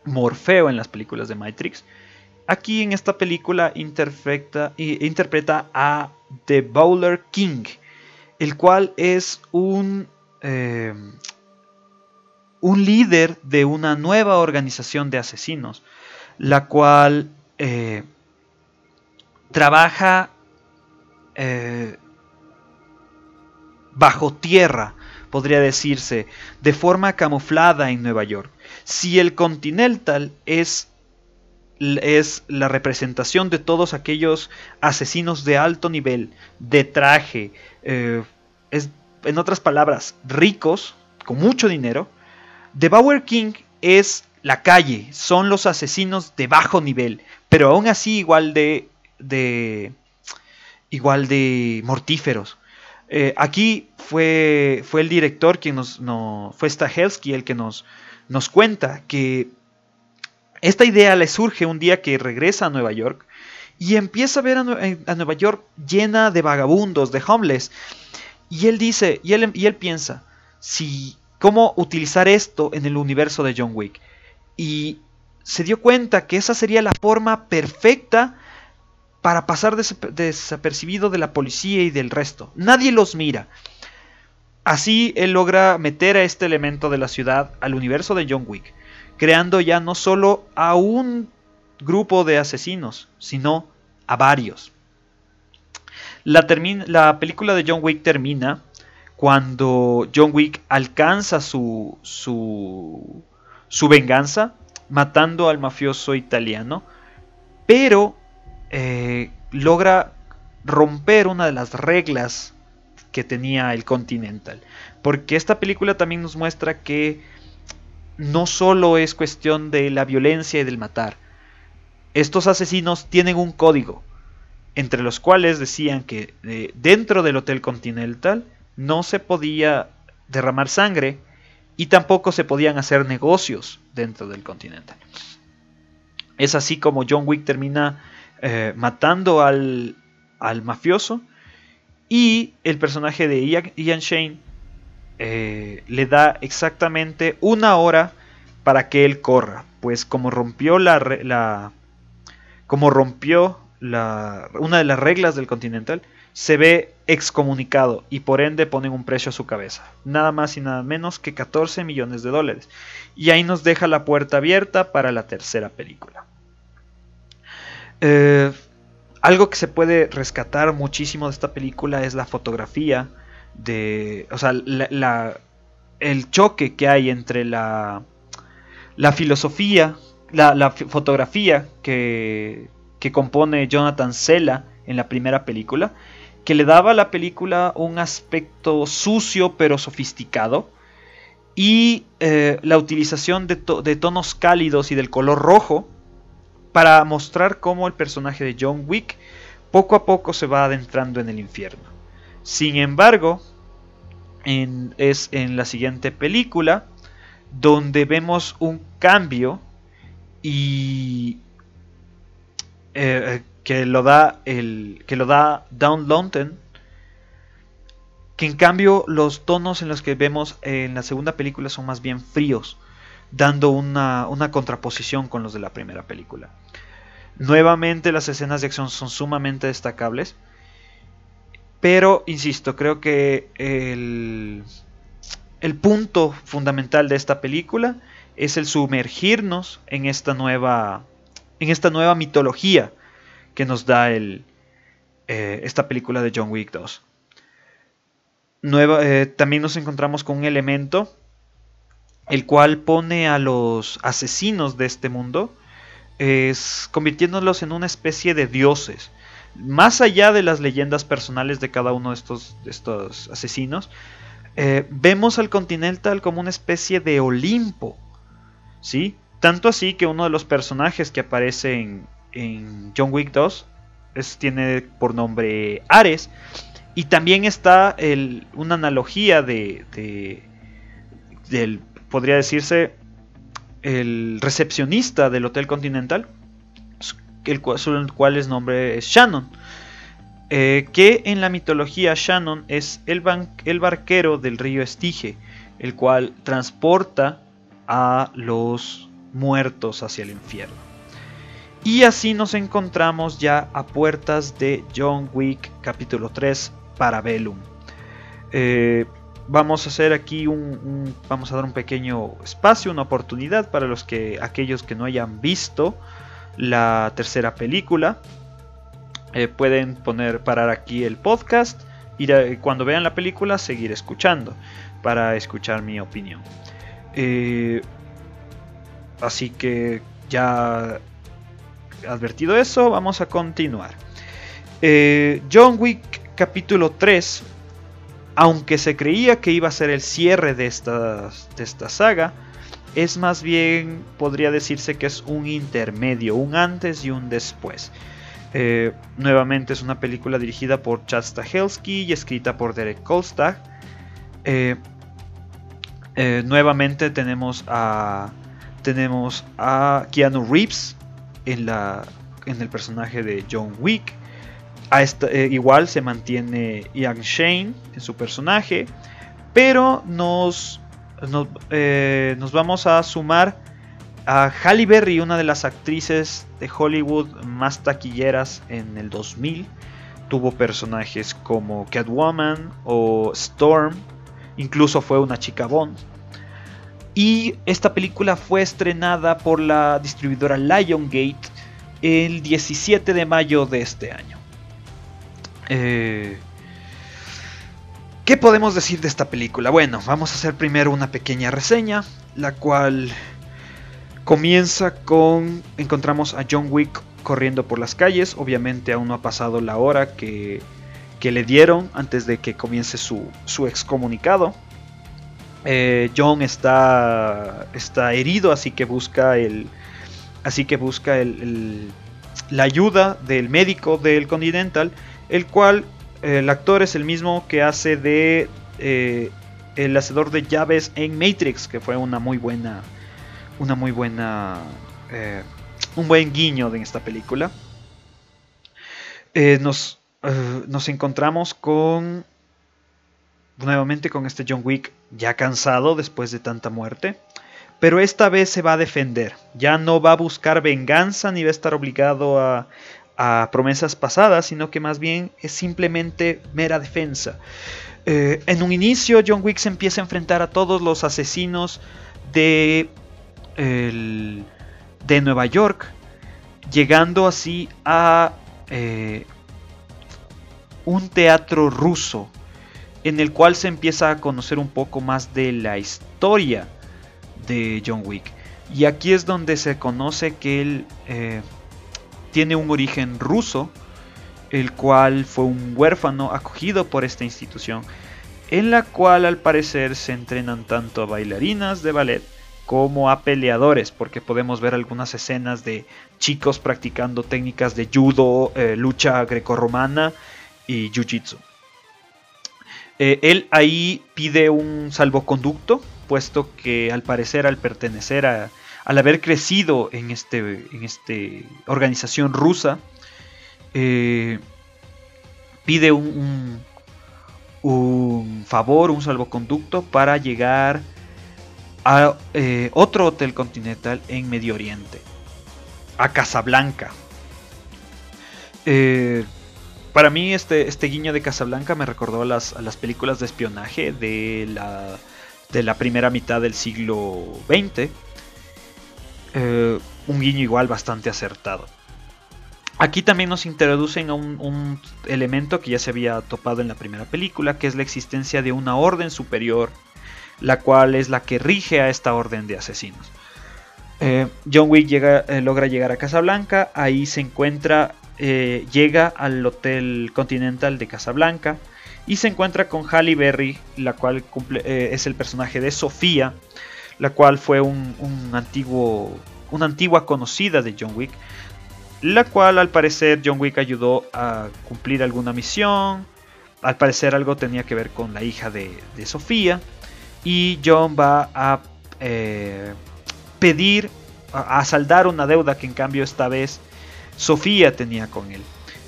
Morfeo en las películas de Matrix. Aquí en esta película interpreta a The Bowler King, el cual es un eh, un líder de una nueva organización de asesinos, la cual eh, trabaja eh, bajo tierra, podría decirse, de forma camuflada en Nueva York. Si el Continental es, es la representación de todos aquellos asesinos de alto nivel, de traje, eh, es, en otras palabras, ricos, con mucho dinero, The Bower King es la calle, son los asesinos de bajo nivel, pero aún así igual de, de igual de mortíferos. Eh, aquí fue, fue el director quien nos, no, fue Stahelski el que nos, nos cuenta que esta idea le surge un día que regresa a Nueva York y empieza a ver a, Nueva York llena de vagabundos, de homeless. Y él dice, y él, y él piensa, si, ¿cómo utilizar esto en el universo de John Wick? Y se dio cuenta que esa sería la forma perfecta para pasar desapercibido de la policía y del resto. Nadie los mira. Así él logra meter a este elemento de la ciudad al universo de John Wick, creando ya no solo a un grupo de asesinos, sino a varios. La, la película de John Wick termina cuando John Wick alcanza su, su, su venganza matando al mafioso italiano, pero eh, logra romper una de las reglas que tenía el Continental. Porque esta película también nos muestra que no solo es cuestión de la violencia y del matar. Estos asesinos tienen un código, entre los cuales decían que eh, dentro del Hotel Continental no se podía derramar sangre y tampoco se podían hacer negocios dentro del Continental. Es así como John Wick termina eh, matando al, mafioso. Y el personaje de Ian, Shane eh, le da exactamente una hora para que él corra. Pues como rompió la, la como rompió la, una de las reglas del Continental, se ve excomunicado y por ende ponen un precio a su cabeza. Nada más y nada menos que 14 millones de dólares. Y ahí nos deja la puerta abierta para la tercera película. Eh, algo que se puede rescatar muchísimo de esta película es la fotografía. De, o sea, el choque que hay entre la, la filosofía, la, fotografía que, que compone Jonathan Sella en la primera película, que le daba a la película un aspecto sucio pero sofisticado, y eh, la utilización de tonos cálidos y del color rojo, para mostrar cómo el personaje de John Wick poco a poco se va adentrando en el infierno. Sin embargo, es en la siguiente película donde vemos un cambio y eh, que lo da el que lo da Down London que en cambio los tonos en los que vemos en la segunda película son más bien fríos dando una, contraposición con los de la primera película. Nuevamente las escenas de acción son sumamente destacables. Pero, insisto, creo que el, el, punto fundamental de esta película es el sumergirnos en esta nueva, en esta nueva mitología que nos da el, eh, esta película de John Wick 2. Nueva, eh, también nos encontramos con un elemento el cual pone a los asesinos de este mundo, es, convirtiéndolos en una especie de dioses. Más allá de las leyendas personales de cada uno de estos, estos asesinos, eh, vemos al Continental como una especie de Olimpo. ¿sí? Tanto así que uno de los personajes que aparece en, John Wick 2 tiene por nombre Ares. Y también está una analogía de, del podría decirse, el recepcionista del Hotel Continental, el cual, es nombre es Shannon. Eh, que en la mitología Shannon es el, barquero del río Estige, el cual transporta a los muertos hacia el infierno. Y así nos encontramos ya a puertas de John Wick capítulo 3 para Bellum. Eh, vamos a hacer aquí un, vamos a dar un pequeño espacio, una oportunidad para los que aquellos que no hayan visto la tercera película. eh, pueden poner parar aquí el podcast y cuando vean la película seguir escuchando para escuchar mi opinión. Eh, así que ya advertido eso, vamos a continuar. Eh, John Wick capítulo 3, aunque se creía que iba a ser el cierre de esta, de esta saga, es más bien, podría decirse que es un intermedio, un antes y un después. Eh, nuevamente es una película dirigida por Chad Stahelski y escrita por Derek Kolstad. Eh, nuevamente tenemos a tenemos a Keanu Reeves en, la, en el personaje de John Wick. A eh, igual se mantiene Ian Shane en su personaje. Pero nos, eh, nos, vamos a sumar a Halle Berry, una de las actrices de Hollywood más taquilleras en el 2000. Tuvo personajes como Catwoman o Storm. Incluso fue una chica Bond. Y esta película fue estrenada por la distribuidora Liongate el 17 de mayo de este año. Eh, ¿Qué podemos decir de esta película? Bueno, vamos a hacer primero una pequeña reseña, la cual comienza con... Encontramos a John Wick corriendo por las calles, obviamente aún no ha pasado la hora que, que le dieron antes de que comience su, su excomunicado. Eh, John está, está herido, así que busca el, así que busca el, la ayuda del médico del Continental, el cual el actor es el mismo que hace de eh, el hacedor de llaves en Matrix, que fue una muy buena, una muy buena, eh, un buen guiño de esta película. nos, nos encontramos con nuevamente con este John Wick ya cansado después de tanta muerte. Pero esta vez se va a defender. Ya no va a buscar venganza ni va a estar obligado a, promesas pasadas, sino que más bien es simplemente mera defensa. Eh, en un inicio, John Wick se empieza a enfrentar a todos los asesinos de, de Nueva York, llegando así a eh, un teatro ruso en el cual se empieza a conocer un poco más de la historia de John Wick. Y aquí es donde se conoce que él eh, tiene un origen ruso, el cual fue un huérfano acogido por esta institución, en la cual al parecer se entrenan tanto a bailarinas de ballet como a peleadores, porque podemos ver algunas escenas de chicos practicando técnicas de judo, eh, lucha grecorromana y jiu-jitsu. Eh, él ahí pide un salvoconducto, puesto que al parecer al pertenecer a, al haber crecido en este, en este organización rusa, eh, pide un, un, favor, un salvoconducto para llegar a eh, otro hotel continental en Medio Oriente, a Casablanca. Eh, para mí este, este guiño de Casablanca me recordó a las, películas de espionaje de la, de la primera mitad del siglo XX. Eh, un guiño igual bastante acertado. Aquí también nos introducen a un, elemento que ya se había topado en la primera película, que es la existencia de una orden superior, la cual es la que rige a esta orden de asesinos. Eh, John Wick eh, logra llegar a Casablanca, ahí se encuentra llega al Hotel Continental de Casablanca y se encuentra con Halle Berry, la cual eh, es el personaje de Sofía, la cual fue un, antiguo, una antigua conocida de John Wick, la cual al parecer John Wick ayudó a cumplir alguna misión, al parecer algo tenía que ver con la hija de, Sofía, y John va a eh, pedir, a saldar una deuda que en cambio esta vez Sofía tenía con él.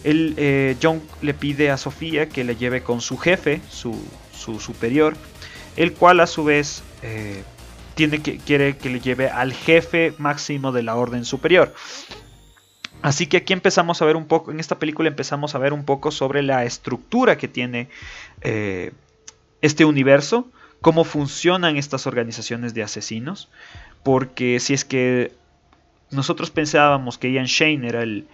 él eh, John le pide a Sofía que le lleve con su jefe, su, superior, el cual a su vez eh, tiene que, quiere que le lleve al jefe máximo de la orden superior. Así que aquí empezamos a ver un poco, en esta película empezamos a ver un poco sobre la estructura que tiene eh, este universo, cómo funcionan estas organizaciones de asesinos, porque si es que nosotros pensábamos que Ian Shane era el,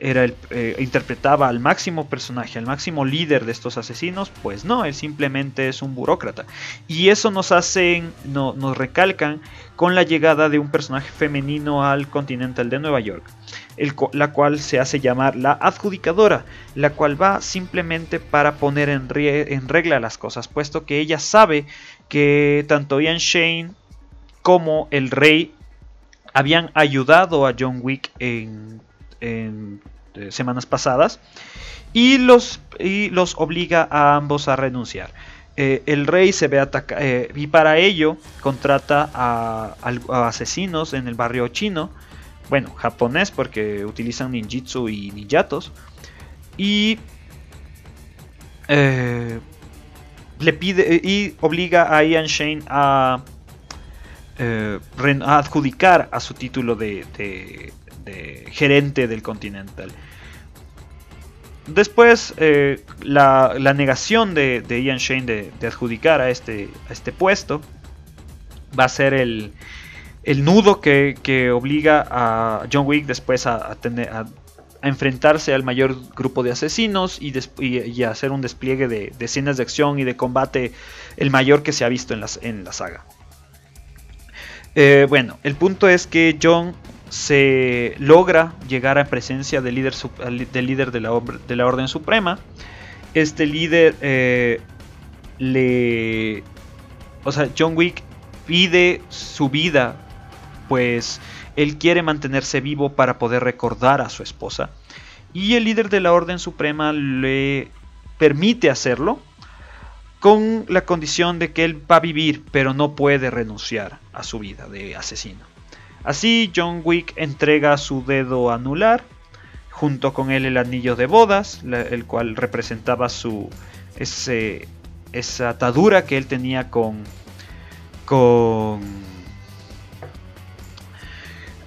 era el, eh, interpretaba al máximo personaje, al máximo líder de estos asesinos, pues no, él simplemente es un burócrata. Y eso nos hacen, no, nos recalcan con la llegada de un personaje femenino al Continental de Nueva York, el, la cual se hace llamar la adjudicadora, la cual va simplemente para poner en, regla las cosas, puesto que ella sabe que tanto Ian Shane como el rey habían ayudado a John Wick en eh, semanas pasadas y los, y los obliga a ambos a renunciar. Eh, el rey se ve atacado eh, y para ello contrata a, asesinos en el barrio chino, bueno, japonés porque utilizan ninjitsu y ninjatos, y le pide y obliga a Ian Shane a, a adjudicar a su título de, gerente del Continental. Después, eh, la, negación de, Ian Shane de, adjudicar a este, a este puesto va a ser el, nudo que, obliga a John Wick después a, a, enfrentarse al mayor grupo de asesinos y, y, hacer un despliegue de, escenas de acción y de combate el mayor que se ha visto en, en la saga. Eh, bueno, el punto es que John se logra llegar a presencia del líder, del líder de, la, de la Orden Suprema. Este líder eh, le... O sea, John Wick pide su vida, pues él quiere mantenerse vivo para poder recordar a su esposa. Y el líder de la Orden Suprema le permite hacerlo con la condición de que él va a vivir, pero no puede renunciar a su vida de asesino. Así, John Wick entrega su dedo anular, junto con él el anillo de bodas, el cual representaba su ese, esa atadura que él tenía con con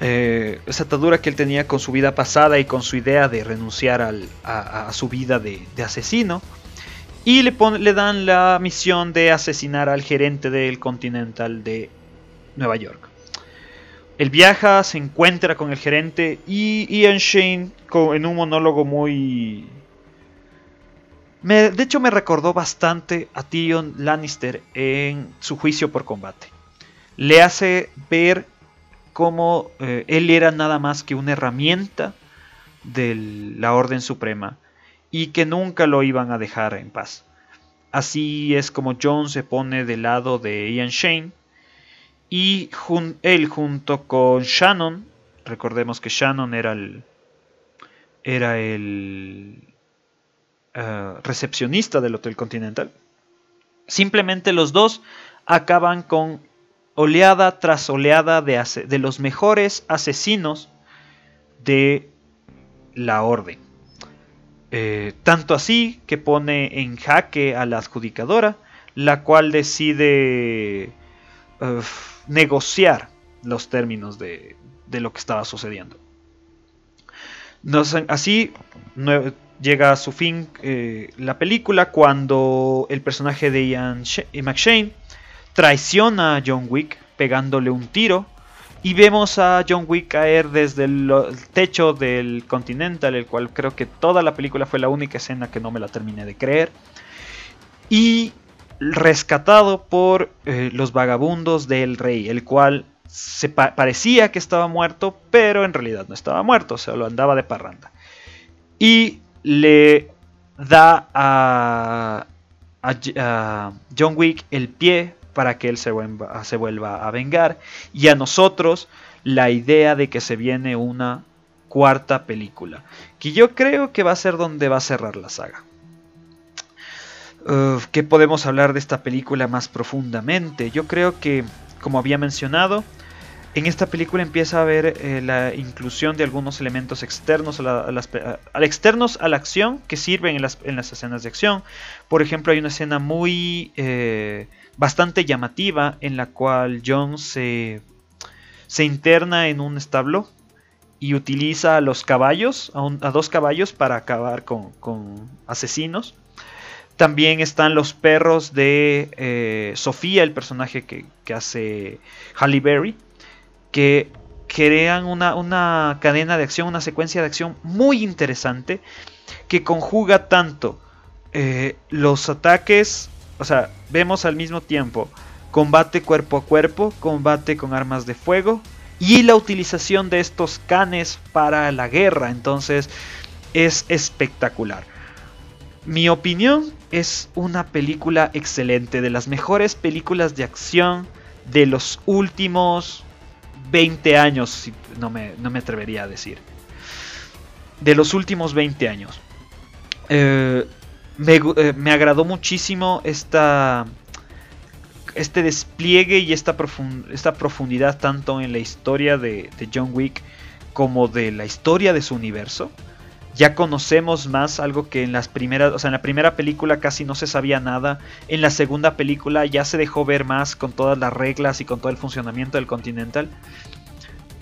eh, esa atadura que él tenía con su vida pasada y con su idea de renunciar a, su vida de, asesino. Y le, le dan la misión de asesinar al gerente del Continental de Nueva York. Él viaja, se encuentra con el gerente y Ian Shane en un monólogo muy... de hecho me recordó bastante a Tyrion Lannister en su juicio por combate. Le hace ver cómo eh, él era nada más que una herramienta de la Orden Suprema y que nunca lo iban a dejar en paz. Así es como Jon se pone del lado de Ian Shane y él junto con Shannon, recordemos que Shannon era el, era el eh, recepcionista del Hotel Continental, simplemente los dos acaban con oleada tras oleada de, de los mejores asesinos de la orden. Eh, tanto así que pone en jaque a la adjudicadora, la cual decide negociar los términos de, lo que estaba sucediendo. así llega a su fin eh, la película cuando el personaje de Ian McShane traiciona a John Wick pegándole un tiro y vemos a John Wick caer desde el, techo del Continental, el cual creo que toda la película fue la única escena que no me la terminé de creer. Y rescatado por eh, los vagabundos del rey, el cual se parecía que estaba muerto, pero en realidad no estaba muerto, se lo andaba de parranda. Y le da a, John Wick el pie para que él se vuelva a vengar. Y a nosotros la idea de que se viene una cuarta película. Que yo creo que va a ser donde va a cerrar la saga. ¿Qué podemos hablar de esta película más profundamente? Yo creo que, como había mencionado, en esta película empieza a haber eh, la inclusión de algunos elementos externos a, la, externos a la acción que sirven en las, escenas de acción. Por ejemplo, hay una escena muy eh, bastante llamativa en la cual John se, se interna en un establo y utiliza a los caballos, a, dos caballos para acabar con, con asesinos. También están los perros de eh, Sofía, el personaje que, hace Halle Berry, que, crean una, una cadena de acción, una secuencia de acción muy interesante que conjuga tanto eh, los ataques, o sea, vemos al mismo tiempo combate cuerpo a cuerpo, combate con armas de fuego y la utilización de estos canes para la guerra. Entonces es espectacular. Mi opinión es una película excelente, de las mejores películas de acción de los últimos 20 años, no me, no me atrevería a decir. De los últimos 20 años. Eh, eh, me, agradó muchísimo esta, este despliegue y esta, esta profundidad tanto en la historia de, de, John Wick como de la historia de su universo. Ya conocemos más algo que en las primeras, o sea, en la primera película casi no se sabía nada. En la segunda película ya se dejó ver más con todas las reglas y con todo el funcionamiento del Continental.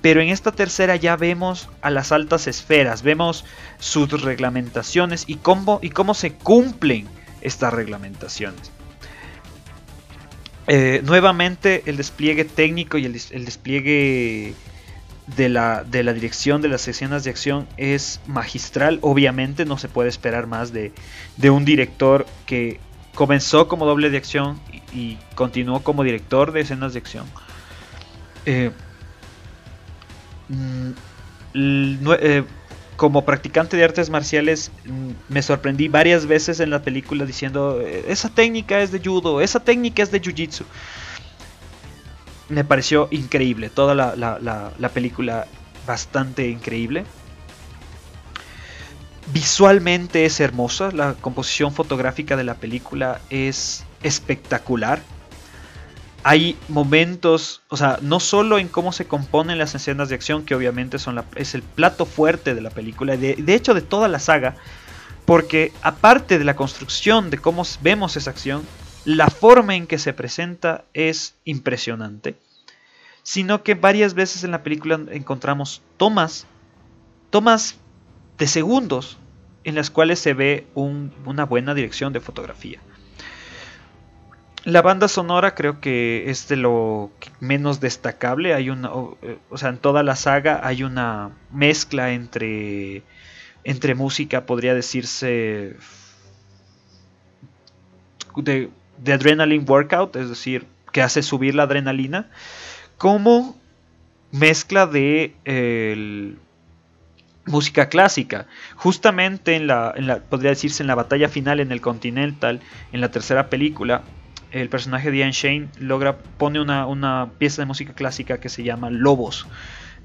Pero en esta tercera ya vemos a las altas esferas, vemos sus reglamentaciones y cómo, y cómo se cumplen estas reglamentaciones. Eh, nuevamente el despliegue técnico y el, despliegue de la, de la, dirección de las escenas de acción es magistral. Obviamente no se puede esperar más de, un director que comenzó como doble de acción y, continuó como director de escenas de acción. Eh, Mm, eh, como practicante de artes marciales mm, me sorprendí varias veces en la película diciendo, eh, esa técnica es de judo, esa técnica es de jiu-jitsu. Me pareció increíble, toda la, la película bastante increíble. Visualmente es hermosa, la composición fotográfica de la película es espectacular hay momentos, o sea, no solo en cómo se componen las escenas de acción, que obviamente son es el plato fuerte de la película, de, de, hecho de toda la saga, porque aparte de la construcción de cómo vemos esa acción, la forma en que se presenta es impresionante, sino que varias veces en la película encontramos tomas, tomas de segundos en las cuales se ve una buena dirección de fotografía. La banda sonora creo que es de lo menos destacable. Hay una, o, sea, en toda la saga hay una mezcla entre entre música, podría decirse de, de adrenaline workout, es decir, que hace subir la adrenalina, como mezcla de música clásica. Justamente en la, podría decirse en la batalla final en el Continental, en la tercera película, el personaje de Ian Shane logra, pone una, pieza de música clásica que se llama Lobos.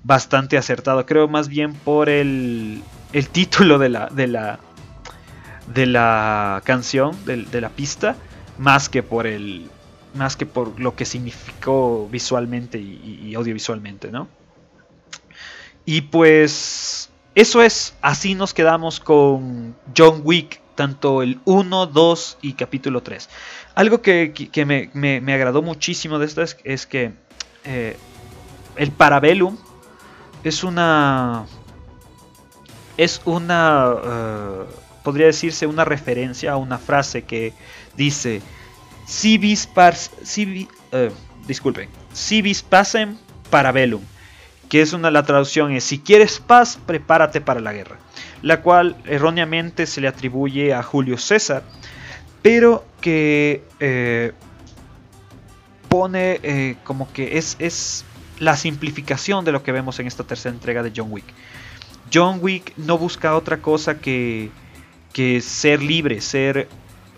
Bastante acertado. Creo más bien por el, el título de la, de la, de la canción, de, la pista, más que por el. Más que por lo que significó visualmente y, audiovisualmente, ¿no? Y pues. Eso es. Así nos quedamos con John Wick tanto el 1, 2 y capítulo 3. Algo que, me, agradó muchísimo de esto es, que eh, el Parabellum es una... Es una... Eh, podría decirse una referencia a una frase que dice... Si vis pars, disculpen. Si vis pacem parabellum. Que es una la traducción es si quieres paz, prepárate para la guerra la cual erróneamente se le atribuye a Julio César, pero que eh, pone eh, como que es, es la simplificación de lo que vemos en esta tercera entrega de John Wick. John Wick no busca otra cosa que, que ser libre, ser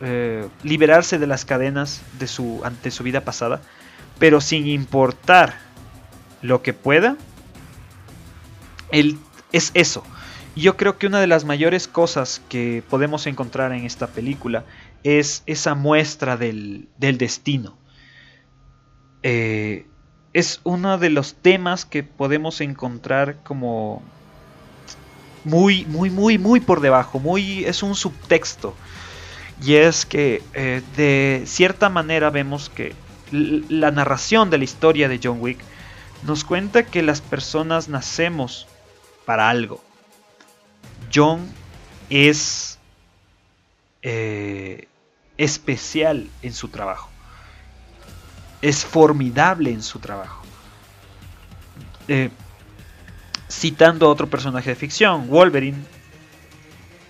eh, liberarse de las cadenas de su, ante su vida pasada, pero sin importar lo que pueda, él es eso yo creo que una de las mayores cosas que podemos encontrar en esta película es esa muestra del, destino. Eh, es uno de los temas que podemos encontrar como muy, muy, muy, muy por debajo. Muy, es un subtexto. Y es que eh, de cierta manera vemos que la narración de la historia de John Wick nos cuenta que las personas nacemos para algo. John es eh, especial en su trabajo. Es formidable en su trabajo. Eh, citando a otro personaje de ficción, Wolverine,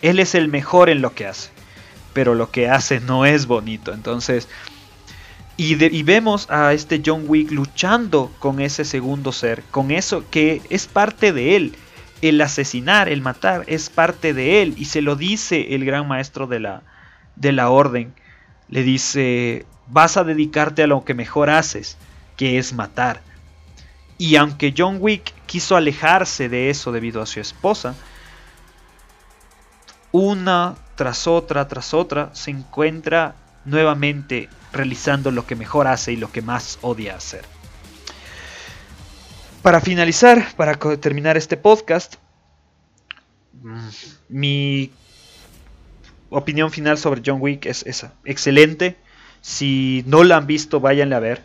él es el mejor en lo que hace, pero lo que hace no es bonito. Entonces, y, vemos a este John Wick luchando con ese segundo ser, con eso que es parte de él. El asesinar, el matar, es parte de él. Y se lo dice el gran maestro de la, de la orden. Le dice, vas a dedicarte a lo que mejor haces, que es matar. Y aunque John Wick quiso alejarse de eso debido a su esposa, una tras otra, tras otra, se encuentra nuevamente realizando lo que mejor hace y lo que más odia hacer. Para finalizar, para terminar este podcast, mm, mi opinión final sobre John Wick es esa. Excelente. Si no la han visto, váyanle a ver.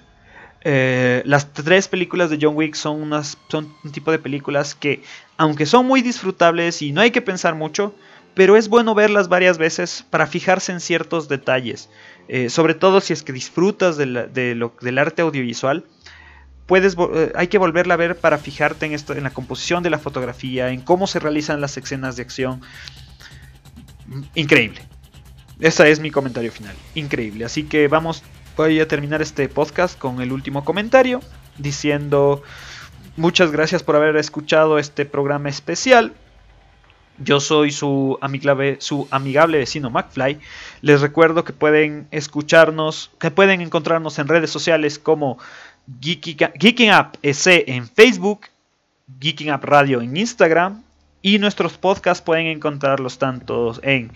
Eh, las tres películas de John Wick son, unas, son un tipo de películas que, aunque son muy disfrutables y no hay que pensar mucho, pero es bueno verlas varias veces para fijarse en ciertos detalles. Eh, sobre todo si es que disfrutas del arte audiovisual, puedes, eh, hay que volverla a ver para fijarte en, esto, en la composición de la fotografía, en cómo se realizan las escenas de acción. Increíble. Ese es mi comentario final. Increíble. Así que vamos, voy a terminar este podcast con el último comentario diciendo muchas gracias por haber escuchado este programa especial. Yo soy su amigable, su amigable vecino McFly. Les recuerdo que pueden escucharnos, que pueden encontrarnos en redes sociales como Geeking Up en Facebook, Geeking Up Radio en Instagram y nuestros podcasts pueden encontrarlos tanto en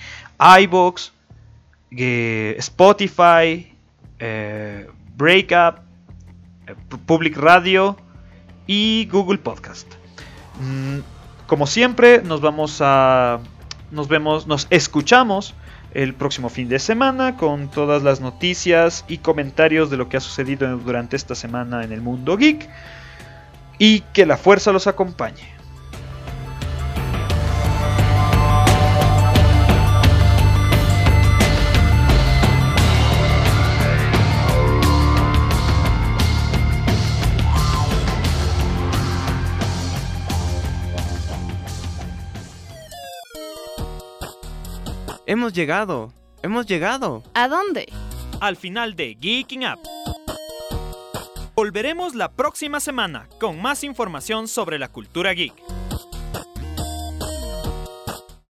iBox, eh, Spotify, eh, Breakup, eh, Public Radio y Google Podcast. Mm, como siempre, nos vamos a. Nos vemos, nos escuchamos el próximo fin de semana con todas las noticias y comentarios de lo que ha sucedido durante esta semana en el mundo geek. Y que la fuerza los acompañe. Hemos llegado. Hemos llegado. ¿A dónde? Al final de Geeking Up. Volveremos la próxima semana con más información sobre la cultura geek.